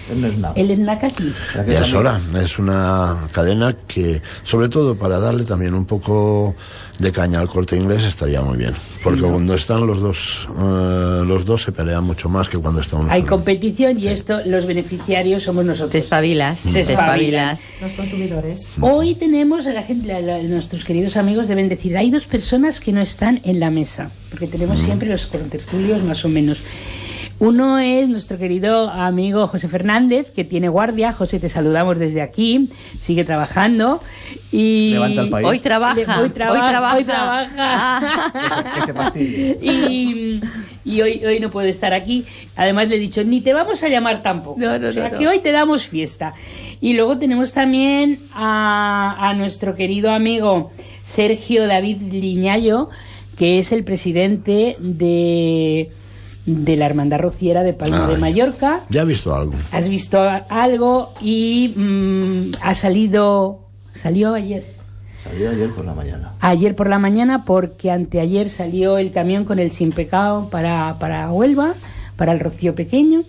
el snack aquí? Ya es hora, es una cadena que, sobre todo para darle también un poco de caña al corte inglés, estaría muy bien. Porque ¿no? cuando están los dos, eh, los dos se pelean mucho más que cuando está uno Hay solo. competición y esto, los beneficiarios somos nosotros. Te espabilas, Se espabilas. Los consumidores. Hoy tenemos, a la gente, la- la- nuestros queridos amigos deben decir, hay dos personas que no están en la mesa, porque tenemos siempre los contertulios más o menos. Uno es nuestro querido amigo José Fernández, que tiene guardia. José, te saludamos desde aquí. Sigue trabajando. Y Levanta el país. Hoy trabaja, Hoy trabaja. hoy trabaja. hoy trabaja. Que se fastidie. y, y hoy, hoy no puede estar aquí. Además le he dicho, ni te vamos a llamar tampoco. No, no, o sea, no, que hoy te damos fiesta. Y luego tenemos también a, a nuestro querido amigo Sergio David Liñayo, que es el presidente de, de la Hermandad Rociera de Palma de Ay. Mallorca. Ya he visto algo. Has visto algo y mm, ha salido, salió ayer. Salió ayer por la mañana. Ayer por la mañana, porque anteayer salió el camión con el Sin Pecado para, para Huelva, para el Rocío Pequeño.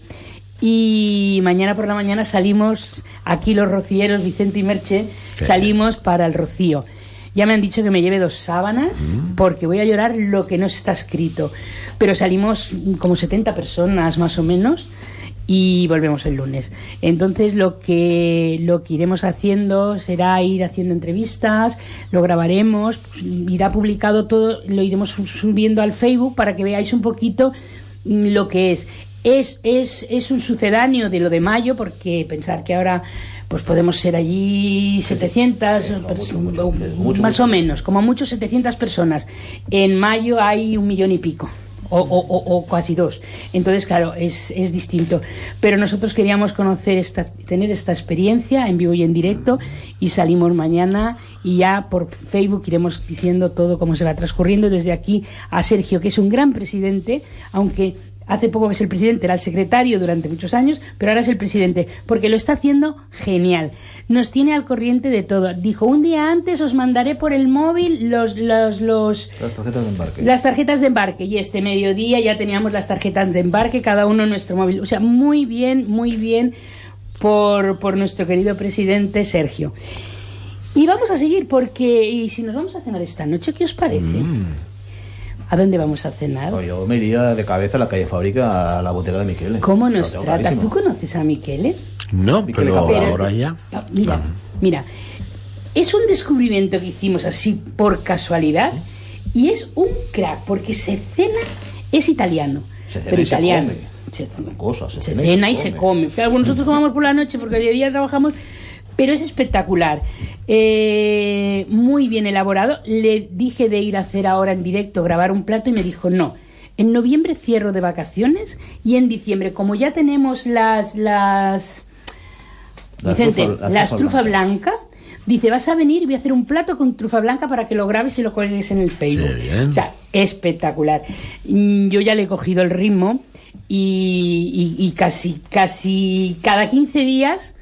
Y mañana por la mañana salimos, aquí los rocieros, Vicente y Merche, salimos para el Rocío. Ya me han dicho que me lleve dos sábanas, porque voy a llorar lo que no está escrito. Pero salimos como 70 personas más o menos y volvemos el lunes. Entonces lo que lo que iremos haciendo será ir haciendo entrevistas, lo grabaremos, pues, irá publicado todo, lo iremos su- subiendo al Facebook para que veáis un poquito mm, lo que es. Es, es, es un sucedáneo de lo de mayo, porque pensar que ahora pues podemos ser allí 700, pers- o- más o menos, como mucho 700 personas. En mayo hay un millón y pico. o, o- o- o casi dos. Entonces, claro, es, es distinto. Pero nosotros queríamos conocer esta, tener esta experiencia en vivo y en directo y salimos mañana y ya por Facebook iremos diciendo todo cómo se va transcurriendo. Desde aquí a Sergio, que es un gran presidente, aunque hace poco que es el presidente, era el secretario durante muchos años, pero ahora es el presidente, porque lo está haciendo genial. Nos tiene al corriente de todo. Dijo, un día antes os mandaré por el móvil los, los, los, Las tarjetas de embarque. las tarjetas de embarque y este mediodía ya teníamos las tarjetas de embarque, cada uno en nuestro móvil. O sea, muy bien, muy bien por, por nuestro querido presidente Sergio. Y vamos a seguir porque, y si nos vamos a cenar esta noche, ¿qué os parece? ¿A dónde vamos a cenar? No, yo me iría de cabeza a la calle Fábrica a la botega de Miquel. ¿Cómo nos trata? clarísimo. ¿Tú conoces a Miquele? No, pero ahora ya. Ah, Mira, mira, es un descubrimiento que hicimos así por casualidad y es un crack porque se cena, es italiano, Se cena pero y se italiano. come. Se, Cosas, se se cena cena y se come. Claro, nosotros comamos por la noche porque de día trabajamos, pero es espectacular. Eh, muy bien elaborado. Le dije de ir a hacer ahora en directo, grabar un plato y me dijo no. En noviembre cierro de vacaciones y en diciembre, como ya tenemos las las La Vicente, trufa- la las trufa trufa blanca. Dice, vas a venir y voy a hacer un plato con trufa blanca para que lo grabes y lo colgues en el Facebook. O sea, espectacular. Mm, Yo ya le he cogido el ritmo y, y- y casi, casi cada 15 días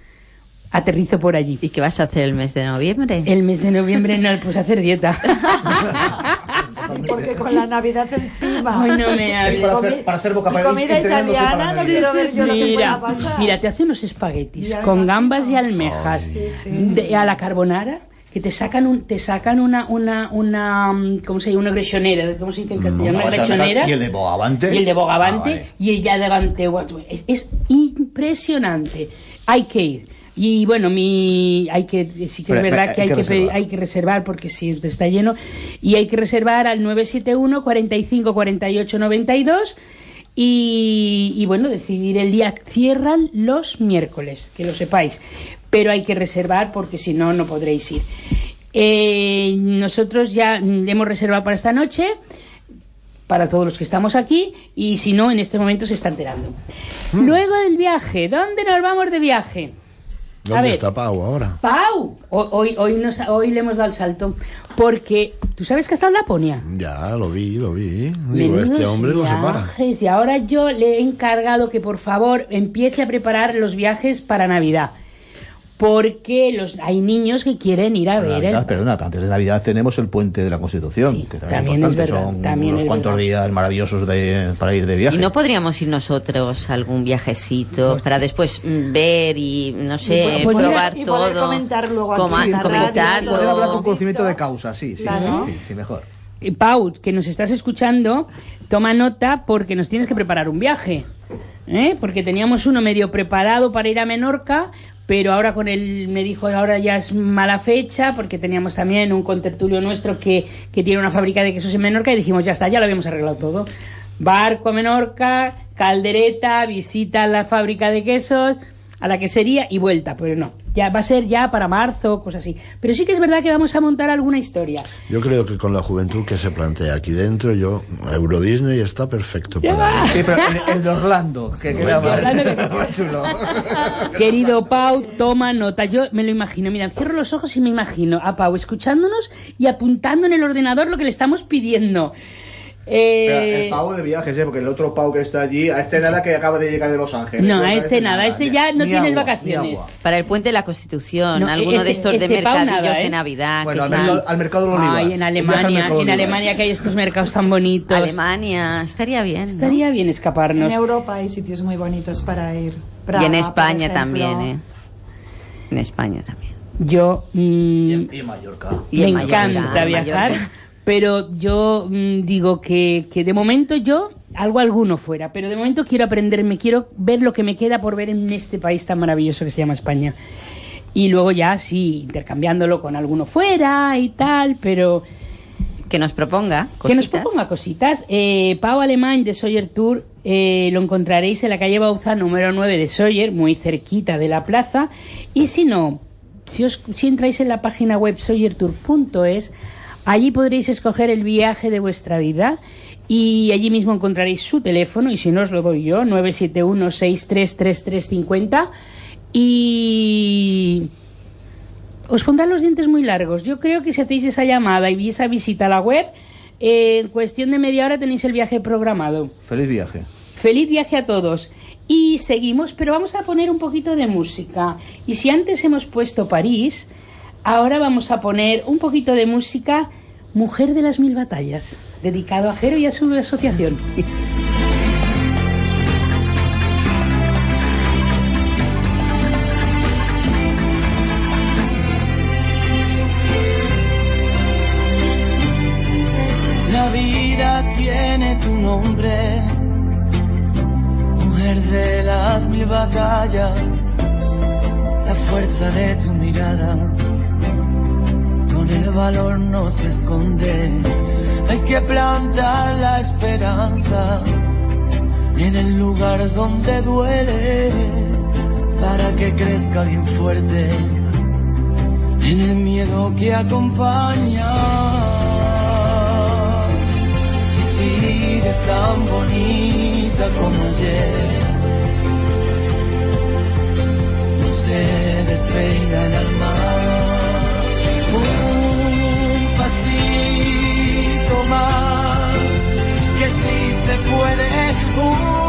aterrizo por allí. ¿Y qué vas a hacer el mes de noviembre? El mes de noviembre no, pues hacer dieta. Porque con la Navidad encima. Ay, no me hables. Y comi- y Comida italiana, no quiero ver yo lo que Mira, pueda pasar. mira, te hace unos espaguetis con gambas y almejas Sí, sí. de- a la carbonara que te sacan un, te sacan una una una mm, ¿cómo se llama? una grechonera, ¿cómo se dice en castellano? No, Una grechonera. ¿Y el de Bogavante? Y el de Bogavante Ah, vale. y el ya de Ganteu. Es, es impresionante. Hay que ir. Y bueno, mi hay que sí que Pero, es verdad que hay que hay que reservar porque si está lleno y hay que reservar al 971 45 48 92 y, y bueno, decidir el día. Cierran los miércoles, que lo sepáis. Pero hay que reservar porque si no, no podréis ir. Eh, nosotros ya hemos reservado para esta noche, para todos los que estamos aquí, y si no, en este momento se está enterando. Luego del viaje, ¿dónde nos vamos de viaje? A ¿Dónde ver, está Pau ahora? Pau, ho- hoy, hoy, nos- hoy le hemos dado el salto, porque tú sabes que está en Laponia. Ya, lo vi, lo vi. Digo, este hombre no se para. viajes, Y ahora yo le he encargado que por favor empiece a preparar los viajes para Navidad. Porque los, hay niños que quieren ir a ver el Navidad, perdona, pero antes de Navidad tenemos el puente de la Constitución, que también, también es verdad, Son también unos es cuantos verdad. días maravillosos de, para ir de viaje. ¿Y no podríamos ir nosotros a algún viajecito para después mm, ver y, no sé, Pues mira, probar y poder todo? comentar luego aquí Coma-. Poder hablar con conocimiento de causa, sí, sí, Claro. sí, sí, sí, mejor. Pau, que nos estás escuchando, toma nota porque nos tienes que preparar un viaje. ¿eh? Porque teníamos uno medio preparado para ir a Menorca, pero ahora con él me dijo ahora ya es mala fecha porque teníamos también un contertulio nuestro que, que tiene una fábrica de quesos en Menorca y dijimos ya está, ya lo habíamos arreglado todo. Barco a Menorca, caldereta, visita a la fábrica de quesos, a la quesería y vuelta, pero no, ya va a ser ya para marzo, cosas así. Pero sí que es verdad que vamos a montar alguna historia. Yo creo que con la juventud que se plantea aquí dentro, yo, Euro Disney está perfecto para Sí, pero el, el de Orlando, que queda más chulo. Querido Pau, toma nota. Yo me lo imagino. Mira, cierro los ojos y me imagino a Pau escuchándonos y apuntando en el ordenador lo que le estamos pidiendo. Eh, Pero el Pau de viajes, ¿eh? porque el otro Pau que está allí, a este nada que acaba de llegar de Los Ángeles. no, a este nada. A este ya no Ni tiene agua, vacaciones. Para el puente de la Constitución, No, alguno este- de estos de este Pau mercadillos nada, ¿eh? de Navidad. Bueno, que al, están- mercado, al mercado Olivar. Ay, en Alemania, en Alemania que hay estos mercados tan bonitos. Alemania, estaría bien. ¿no? Estaría bien En escaparnos. Europa hay sitios muy bonitos para ir. Praga, y en España también, ¿eh? En España también. Yo mm, Y en Mallorca. Y me en Mallorca, encanta en viajar, Mallorca. Pero yo mm, digo que, que de momento yo algo alguno fuera, pero de momento quiero aprenderme, quiero ver lo que me queda por ver en este país tan maravilloso que se llama España. Y luego ya sí, intercambiándolo con alguno fuera y tal, pero Que nos proponga que nos cositas. proponga cositas. Eh, Pau Alemán de Sawyer Tour eh, lo encontraréis en la calle Bauza número 9 de Sawyer, muy cerquita de la plaza. Y si no, si, os, si entráis en la página web sawyertour.es, allí podréis escoger el viaje de vuestra vida y allí mismo encontraréis su teléfono y si no os lo doy yo, 971-633350 y os pondrán los dientes muy largos. Yo creo que si hacéis esa llamada y esa visita a la web, en cuestión de media hora tenéis el viaje programado. Feliz viaje. Feliz viaje a todos. Y seguimos, pero vamos a poner un poquito de música. Y si antes hemos puesto París, ahora vamos a poner un poquito de música Mujer de las Mil Batallas, dedicado a Jero y a su asociación. La vida tiene tu nombre, mujer de las mil batallas, la fuerza de tu mirada, valor no se esconde, hay que plantar la esperanza en el lugar donde duele, para que crezca bien fuerte, en el miedo que acompaña y sigues tan bonita como ayer. No se despeina el alma. Que si se puede. Uno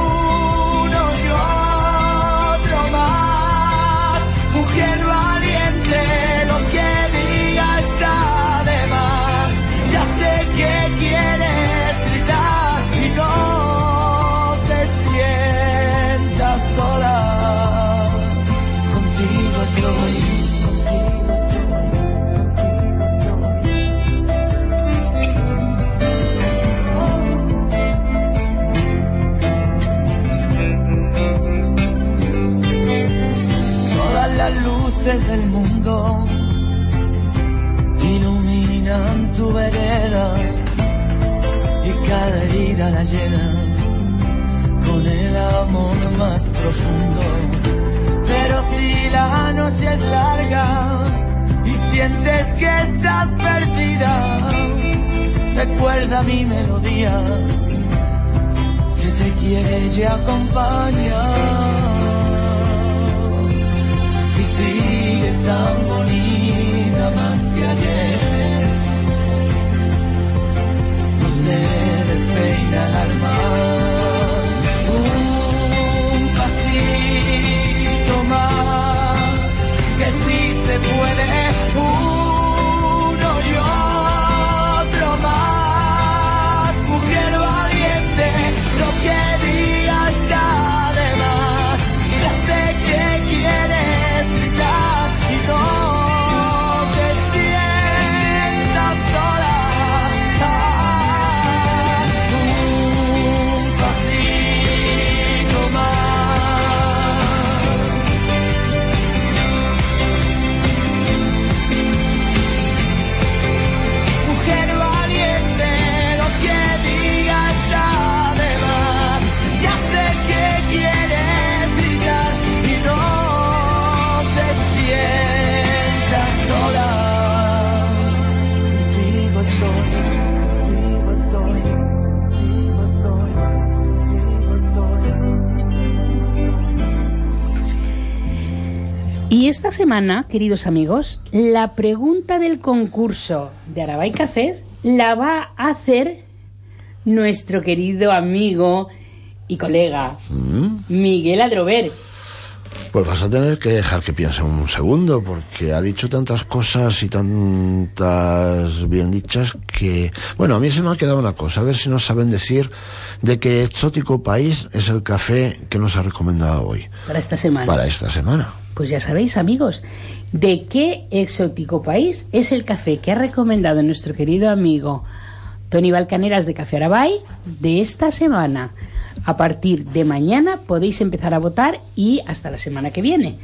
luces del mundo iluminan tu vereda y cada herida la llena con el amor más profundo. Pero si la noche es larga y sientes que estás perdida, recuerda mi melodía que te quiere y acompaña. Sigues tan bonita más que ayer. No se despeina el alma. Un pasito más, que si se puede. Esta semana, queridos amigos, la pregunta del concurso de Arabay Cafés la va a hacer nuestro querido amigo y colega Miguel Adrover. Pues vas a tener que dejar que piense un segundo, porque ha dicho tantas cosas y tantas bien dichas que... Bueno, a mí se me ha quedado una cosa, a ver si nos saben decir de qué exótico país es el café que nos ha recomendado hoy, Para esta semana. para esta semana. Pues ya sabéis, amigos, de qué exótico país es el café que ha recomendado nuestro querido amigo Tony Balcaneras de Café Arabay de esta semana. A partir de mañana podéis empezar a votar y hasta la semana que viene.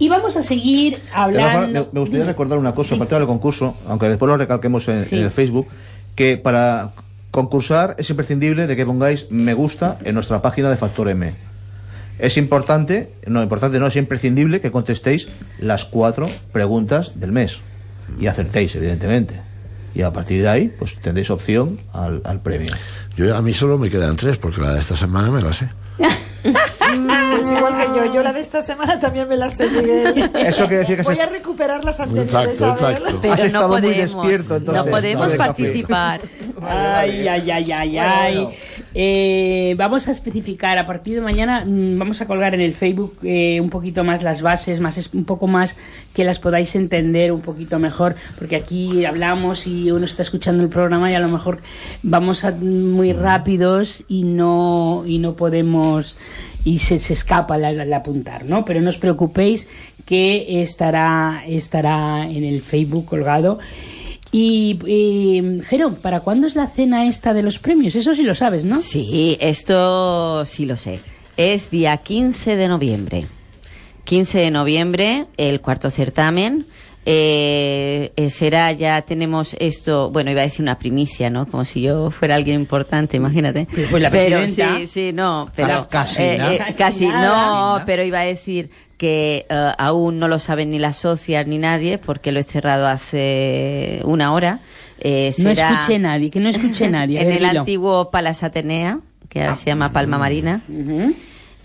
Y vamos a seguir hablando. Me, me gustaría recordar una cosa, aparte del concurso, aunque después lo recalquemos en, Sí. en el Facebook, que para concursar es imprescindible de que pongáis me gusta en nuestra página de Factor M. Es importante, no importante, no, es imprescindible que contestéis las cuatro preguntas del mes y acertéis, evidentemente. y a partir de ahí pues tendréis opción al, al premio. Yo, a mí solo me quedan tres, porque la de esta semana me la sé. Igual que yo, yo la de esta semana también me la sé, Miguel. Eso quiere decir que Voy se- a recuperar las anteriores, Exacto, ¿sabes? exacto. Pero Has no estado muy podemos, despierto, entonces, No podemos participar. Ay, ay, ay, ay, ay. Eh, vamos a especificar, a partir de mañana mm, vamos a colgar en el Facebook eh, un poquito más las bases, más es- un poco más que las podáis entender un poquito mejor, porque aquí hablamos y uno está escuchando el programa y a lo mejor vamos a- muy rápidos y no, y no podemos y se, se escapa el apuntar, ¿no? Pero no os preocupéis que estará, estará en el Facebook colgado. Y, eh, Jero, ¿para cuándo es la cena esta de los premios? Eso sí lo sabes, ¿no? Sí, esto sí lo sé. Es día 15 de noviembre. 15 de noviembre, el cuarto certamen. Eh, eh, será, ya tenemos esto, bueno, iba a decir una primicia, ¿no? Como si yo fuera alguien importante, imagínate. pues la pero sí, sí, no, pero Ah, casi eh, eh, Casi casi nada. no, pero iba a decir que eh, aún no lo saben ni las socias ni nadie, porque lo he cerrado hace una hora. Eh, No escuché nadie, que no escuché nadie. en el dilo. antiguo Palas Atenea, que ahora se llama Palma Marina. Ujú.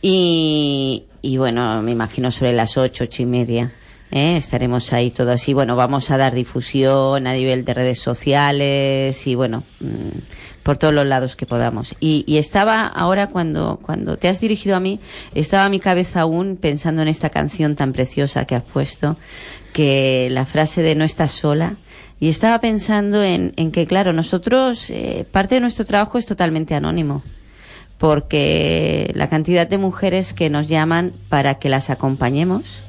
Y, y bueno, me imagino sobre las ocho, ocho y media. ¿Eh? Estaremos ahí todos. Y bueno, vamos a dar difusión a nivel de redes sociales y bueno, mm, por todos los lados que podamos. Y, estaba ahora cuando, cuando te has dirigido a mí, estaba mi cabeza aún pensando en esta canción tan preciosa que has puesto, que la frase de no estás sola. Y estaba pensando en, en que, claro, nosotros, eh, parte de nuestro trabajo es totalmente anónimo porque la cantidad de mujeres que nos llaman para que las acompañemos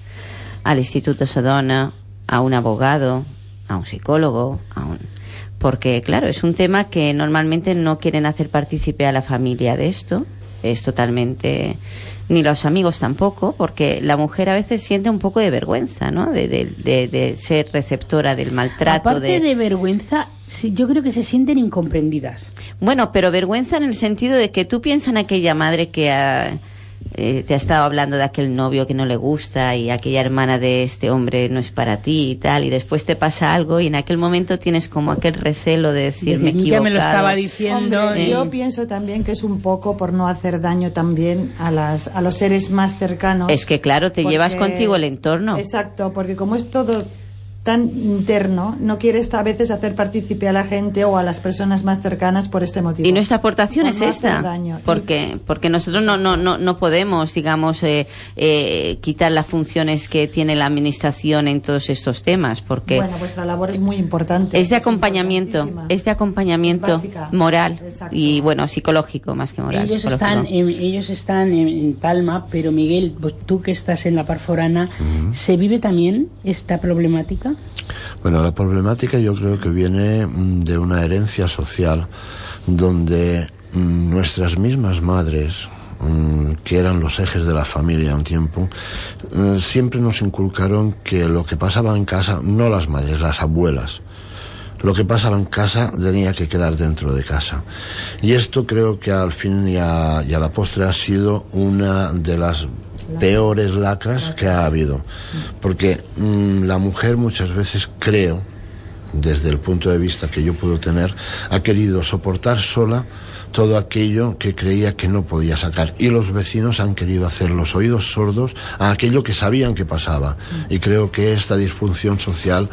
al Instituto Sodona, a un abogado, a un psicólogo, a un... porque claro, es un tema que normalmente no quieren hacer partícipe a la familia de esto, es totalmente ni los amigos tampoco, porque la mujer a veces siente un poco de vergüenza, ¿no? De, de, de- de ser receptora del maltrato, Aparte de... vergüenza, sí, yo creo que se sienten incomprendidas. bueno, pero vergüenza en el sentido de que tú piensas en aquella madre que ha, eh, te ha estado hablando de aquel novio que no le gusta y aquella hermana de este hombre no es para ti y tal, y después te pasa algo y en aquel momento tienes como aquel recelo de decir me Decir, ya me lo equivocado". estaba diciendo. Hombre, yo pienso también que es un poco por no hacer daño también a las a los seres más cercanos. Es que claro, te Porque- llevas contigo el entorno. Exacto, porque como es todo tan interno, no quieres a veces hacer partícipe a la gente o a las personas más cercanas por este motivo. Y nuestra aportación Por es no esta, daño. Porque porque nosotros no no no no podemos, digamos, eh, eh, quitar las funciones que tiene la administración en todos estos temas, porque Bueno, vuestra labor es muy importante. es de acompañamiento, es de acompañamiento Es básica. moral Exacto. y bueno psicológico más que moral. Ellos están, en, ellos están en, en Palma, pero Miguel, tú que estás en la Parforana, ¿se vive también esta problemática? Bueno, la problemática yo creo que viene mm, de una herencia social donde mm, nuestras mismas madres, mm, que eran los ejes de la familia un tiempo, siempre nos inculcaron que lo que pasaba en casa, no las madres, las abuelas, lo que pasaba en casa tenía que quedar dentro de casa. Y esto creo que al fin y a, y a la postre ha sido una de las peores lacras que ha habido. Porque mm, la mujer muchas veces creo, desde el punto de vista que yo puedo tener, ha querido soportar sola todo aquello que creía que no podía sacar. Y los vecinos han querido hacer los oídos sordos a aquello que sabían que pasaba. Y creo que esta disfunción social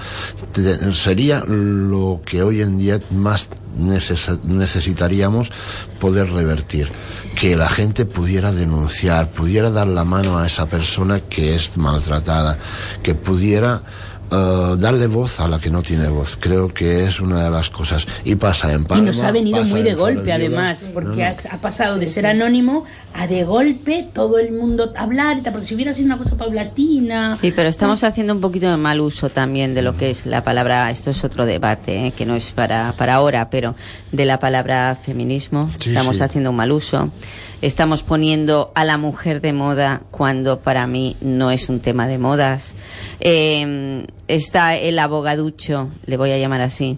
sería lo que hoy en día más neces- necesitaríamos poder revertir. Que la gente pudiera denunciar, pudiera dar la mano a esa persona que es maltratada, que pudiera eh, darle voz a la que no tiene voz. Creo que es una de las cosas. Y pasa en y Palma. nos ha venido muy de golpe, además, porque No, has- ha pasado de ser anónimo a de golpe todo el mundo hablar, porque si hubiera sido una cosa paulatina... Sí, pero estamos haciendo un poquito de mal uso también de lo que es la palabra, esto es otro debate, ¿eh? que no es para, para ahora, pero de la palabra feminismo. Sí, estamos sí. haciendo un mal uso. Estamos poniendo a la mujer de moda cuando para mí no es un tema de modas. Eh, está el abogaducho, le voy a llamar así,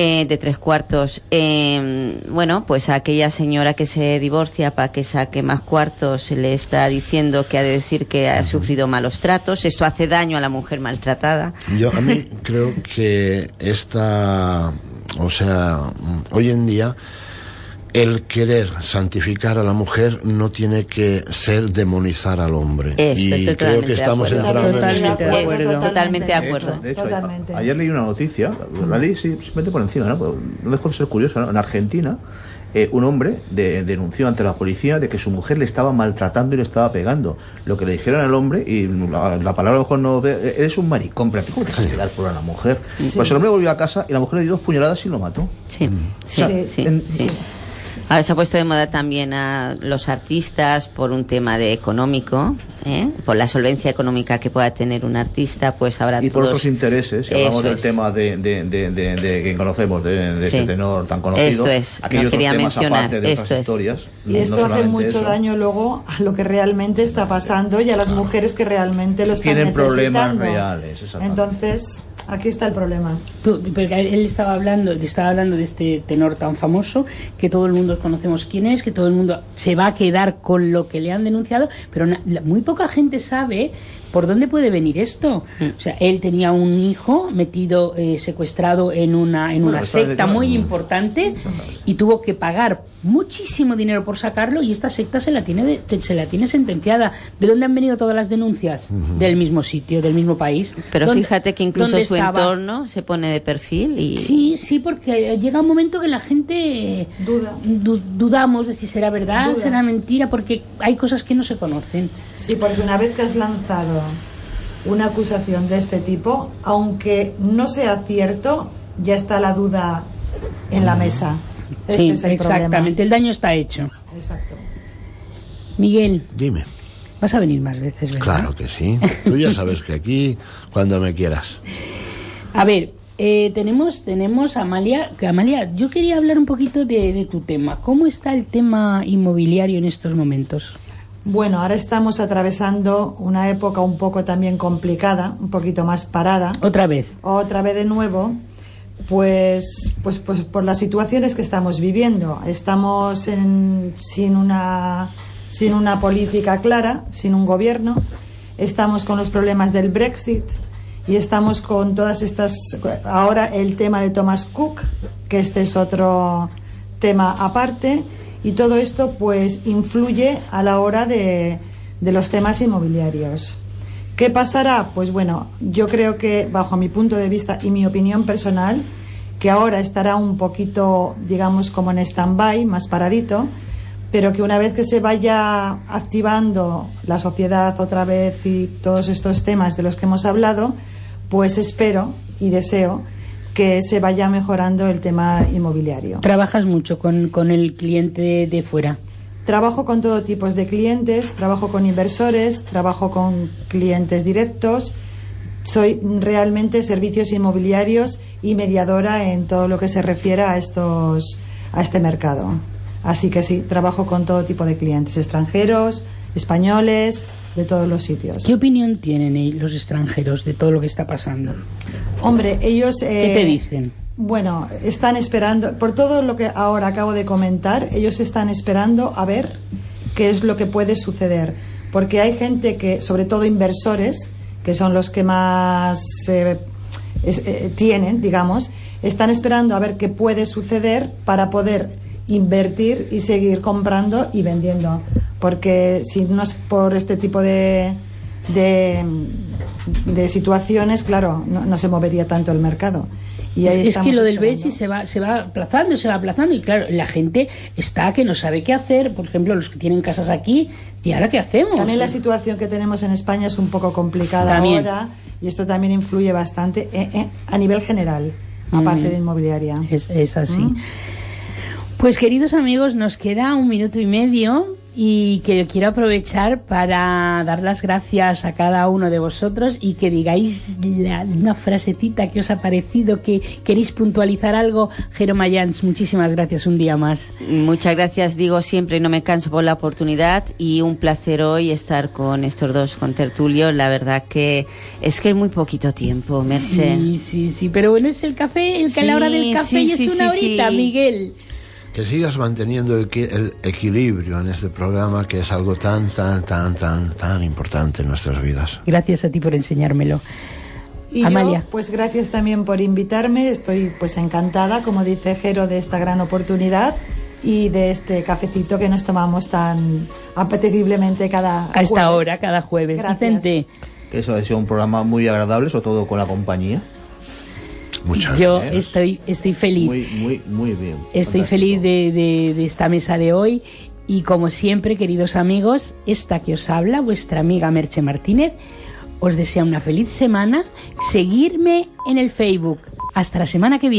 eh, de tres cuartos. Eh, bueno, pues a aquella señora que se divorcia para que saque más cuartos se le está diciendo que ha de decir que ha sufrido malos tratos. Esto hace daño a la mujer maltratada. Yo a mí creo que esta o sea, hoy en día el querer santificar a la mujer no tiene que ser demonizar al hombre. Esto, y estoy creo que estamos entrando en Totalmente de acuerdo. Totalmente de acuerdo. De hecho, Totalmente. a- ayer leí una noticia, la leí sí, simplemente por encima, ¿no? Pero no dejó de ser curioso, ¿no? En Argentina, eh, un hombre de- denunció ante la policía de que su mujer le estaba maltratando y le estaba pegando. Lo que le dijeron al hombre, y la, la palabra a lo mejor no ve, eh, eres un maricón, pero ¿a ti ¿cómo te vas a quedar por una mujer? Sí. Pues el hombre volvió a casa y la mujer le dio dos puñaladas y lo mató. Sí, sí, sea, sí, en- sí. Ahora se ha puesto de moda también a los artistas por un tema de económico, ¿eh? por la solvencia económica que pueda tener un artista, pues ahora Y por todos- otros intereses, si hablamos del es. tema de, de, de, de, de que conocemos, de, de Sí. ese tenor tan conocido, Esto es, aquí no otros quería temas mencionar, aparte de esto otras es. historias. Y no esto hace solamente mucho eso. daño luego a lo que realmente está pasando y a las mujeres que realmente lo están Tienen problemas reales. Entonces, aquí está el problema. Tú- Porque él estaba hablando, estaba hablando de este tenor tan famoso que todo el mundo conocemos quién es, que todo el mundo se va a quedar con lo que le han denunciado, pero muy poca gente sabe por dónde puede venir esto. O sea, él tenía un hijo metido, eh, secuestrado en una, en Bueno, una secta muy importante y tuvo que pagar muchísimo dinero por sacarlo y esta secta se la tiene de- se la tiene sentenciada. ¿De dónde han venido todas las denuncias? Del mismo sitio, del mismo país. Pero ¿Dónde- fíjate que incluso su estaba? entorno se pone de perfil y... Sí, sí, porque llega un momento que la gente duda, dudamos de si será verdad, Duda. será mentira, porque hay cosas que no se conocen. Sí, porque una vez que has lanzado una acusación de este tipo, aunque no sea cierto, ya está la duda en la mesa. Este sí, es el exactamente, el daño está hecho. Exacto. Miguel, Dime. vas a venir más veces, ¿verdad? Claro que sí. Tú ya sabes que aquí, cuando me quieras. A ver, eh, tenemos, tenemos a Amalia, que Amalia, yo quería hablar un poquito de, de tu tema. ¿Cómo está el tema inmobiliario en estos momentos? Bueno, ahora estamos atravesando una época un poco también complicada, un poquito más parada. Otra vez. Otra vez de nuevo, pues, pues, pues por las situaciones que estamos viviendo. Estamos en- sin, una, sin una política clara, sin un gobierno. Estamos con los problemas del Brexit y estamos con todas estas. Ahora el tema de Thomas Cook, que este es otro tema aparte. Y todo esto, pues, influye a la hora de, de los temas inmobiliarios. ¿Qué pasará? Pues bueno, yo creo que bajo mi punto de vista y mi opinión personal, que ahora estará un poquito, digamos, como en stand-by, más paradito, pero que una vez que se vaya activando la sociedad otra vez y todos estos temas de los que hemos hablado, pues espero y deseo que se vaya mejorando el tema inmobiliario. Trabajas mucho con, con el cliente de, fuera. Trabajo con todo tipo de clientes, trabajo con inversores, trabajo con clientes directos. Soy realmente servicios inmobiliarios y mediadora en todo lo que se refiere a estos a este mercado. Así que sí, trabajo con todo tipo de clientes, extranjeros, españoles, de todos los sitios. ¿Qué opinión tienen los extranjeros de todo lo que está pasando? Hombre, ellos ¿Qué eh, te dicen? Bueno, están esperando, por todo lo que ahora acabo de comentar, ellos están esperando a ver qué es lo que puede suceder. Porque hay gente que, sobre todo inversores, que son los que más eh, es- eh, tienen, digamos, están esperando a ver qué puede suceder para poder invertir y seguir comprando y vendiendo. Porque si no es por este tipo de, de, de situaciones, claro, no, no se movería tanto el mercado. Y Es, ahí es que lo del. Brexit se va, se va aplazando, se va aplazando y claro, la gente está que no sabe qué hacer, por ejemplo, los que tienen casas aquí, ¿y ahora qué hacemos? También la situación que tenemos en España es un poco complicada También. ahora y esto también influye bastante eh, eh, a nivel general, aparte Mm. de inmobiliaria. Es, es así. Mm. Pues queridos amigos, nos queda un minuto y medio y que quiero aprovechar para dar las gracias a cada uno de vosotros y que digáis la- una frasecita que os ha parecido, que queréis puntualizar algo. Jero Mayans, muchísimas gracias un día más. Muchas gracias, digo siempre y no me canso por la oportunidad y un placer hoy estar con estos dos con Tertulio. La verdad que es que es muy poquito tiempo, Merche. Sí, sí, sí, pero bueno, es el café, el que a la hora del café sí, y es sí, una horita. Miguel. Que sigas manteniendo el, equilibrio en este programa, que es algo tan, tan, tan, tan, tan importante en nuestras vidas. Gracias a ti por enseñármelo. Y Amalia. yo, pues gracias también por invitarme. Estoy pues encantada, como dice Jero, de esta gran oportunidad y de este cafecito que nos tomamos tan apeteciblemente cada A esta jueves. hora, cada jueves. Gracias. Vicente, Que eso ha sido un programa muy agradable, sobre todo con la compañía. Muchas yo estoy, estoy feliz. Muy, muy, muy bien. Estoy feliz de, de- de esta mesa de hoy y como siempre, queridos amigos, esta que os habla, vuestra amiga Merche Martínez, os desea una feliz semana. Seguirme en el Facebook. Hasta la semana que viene.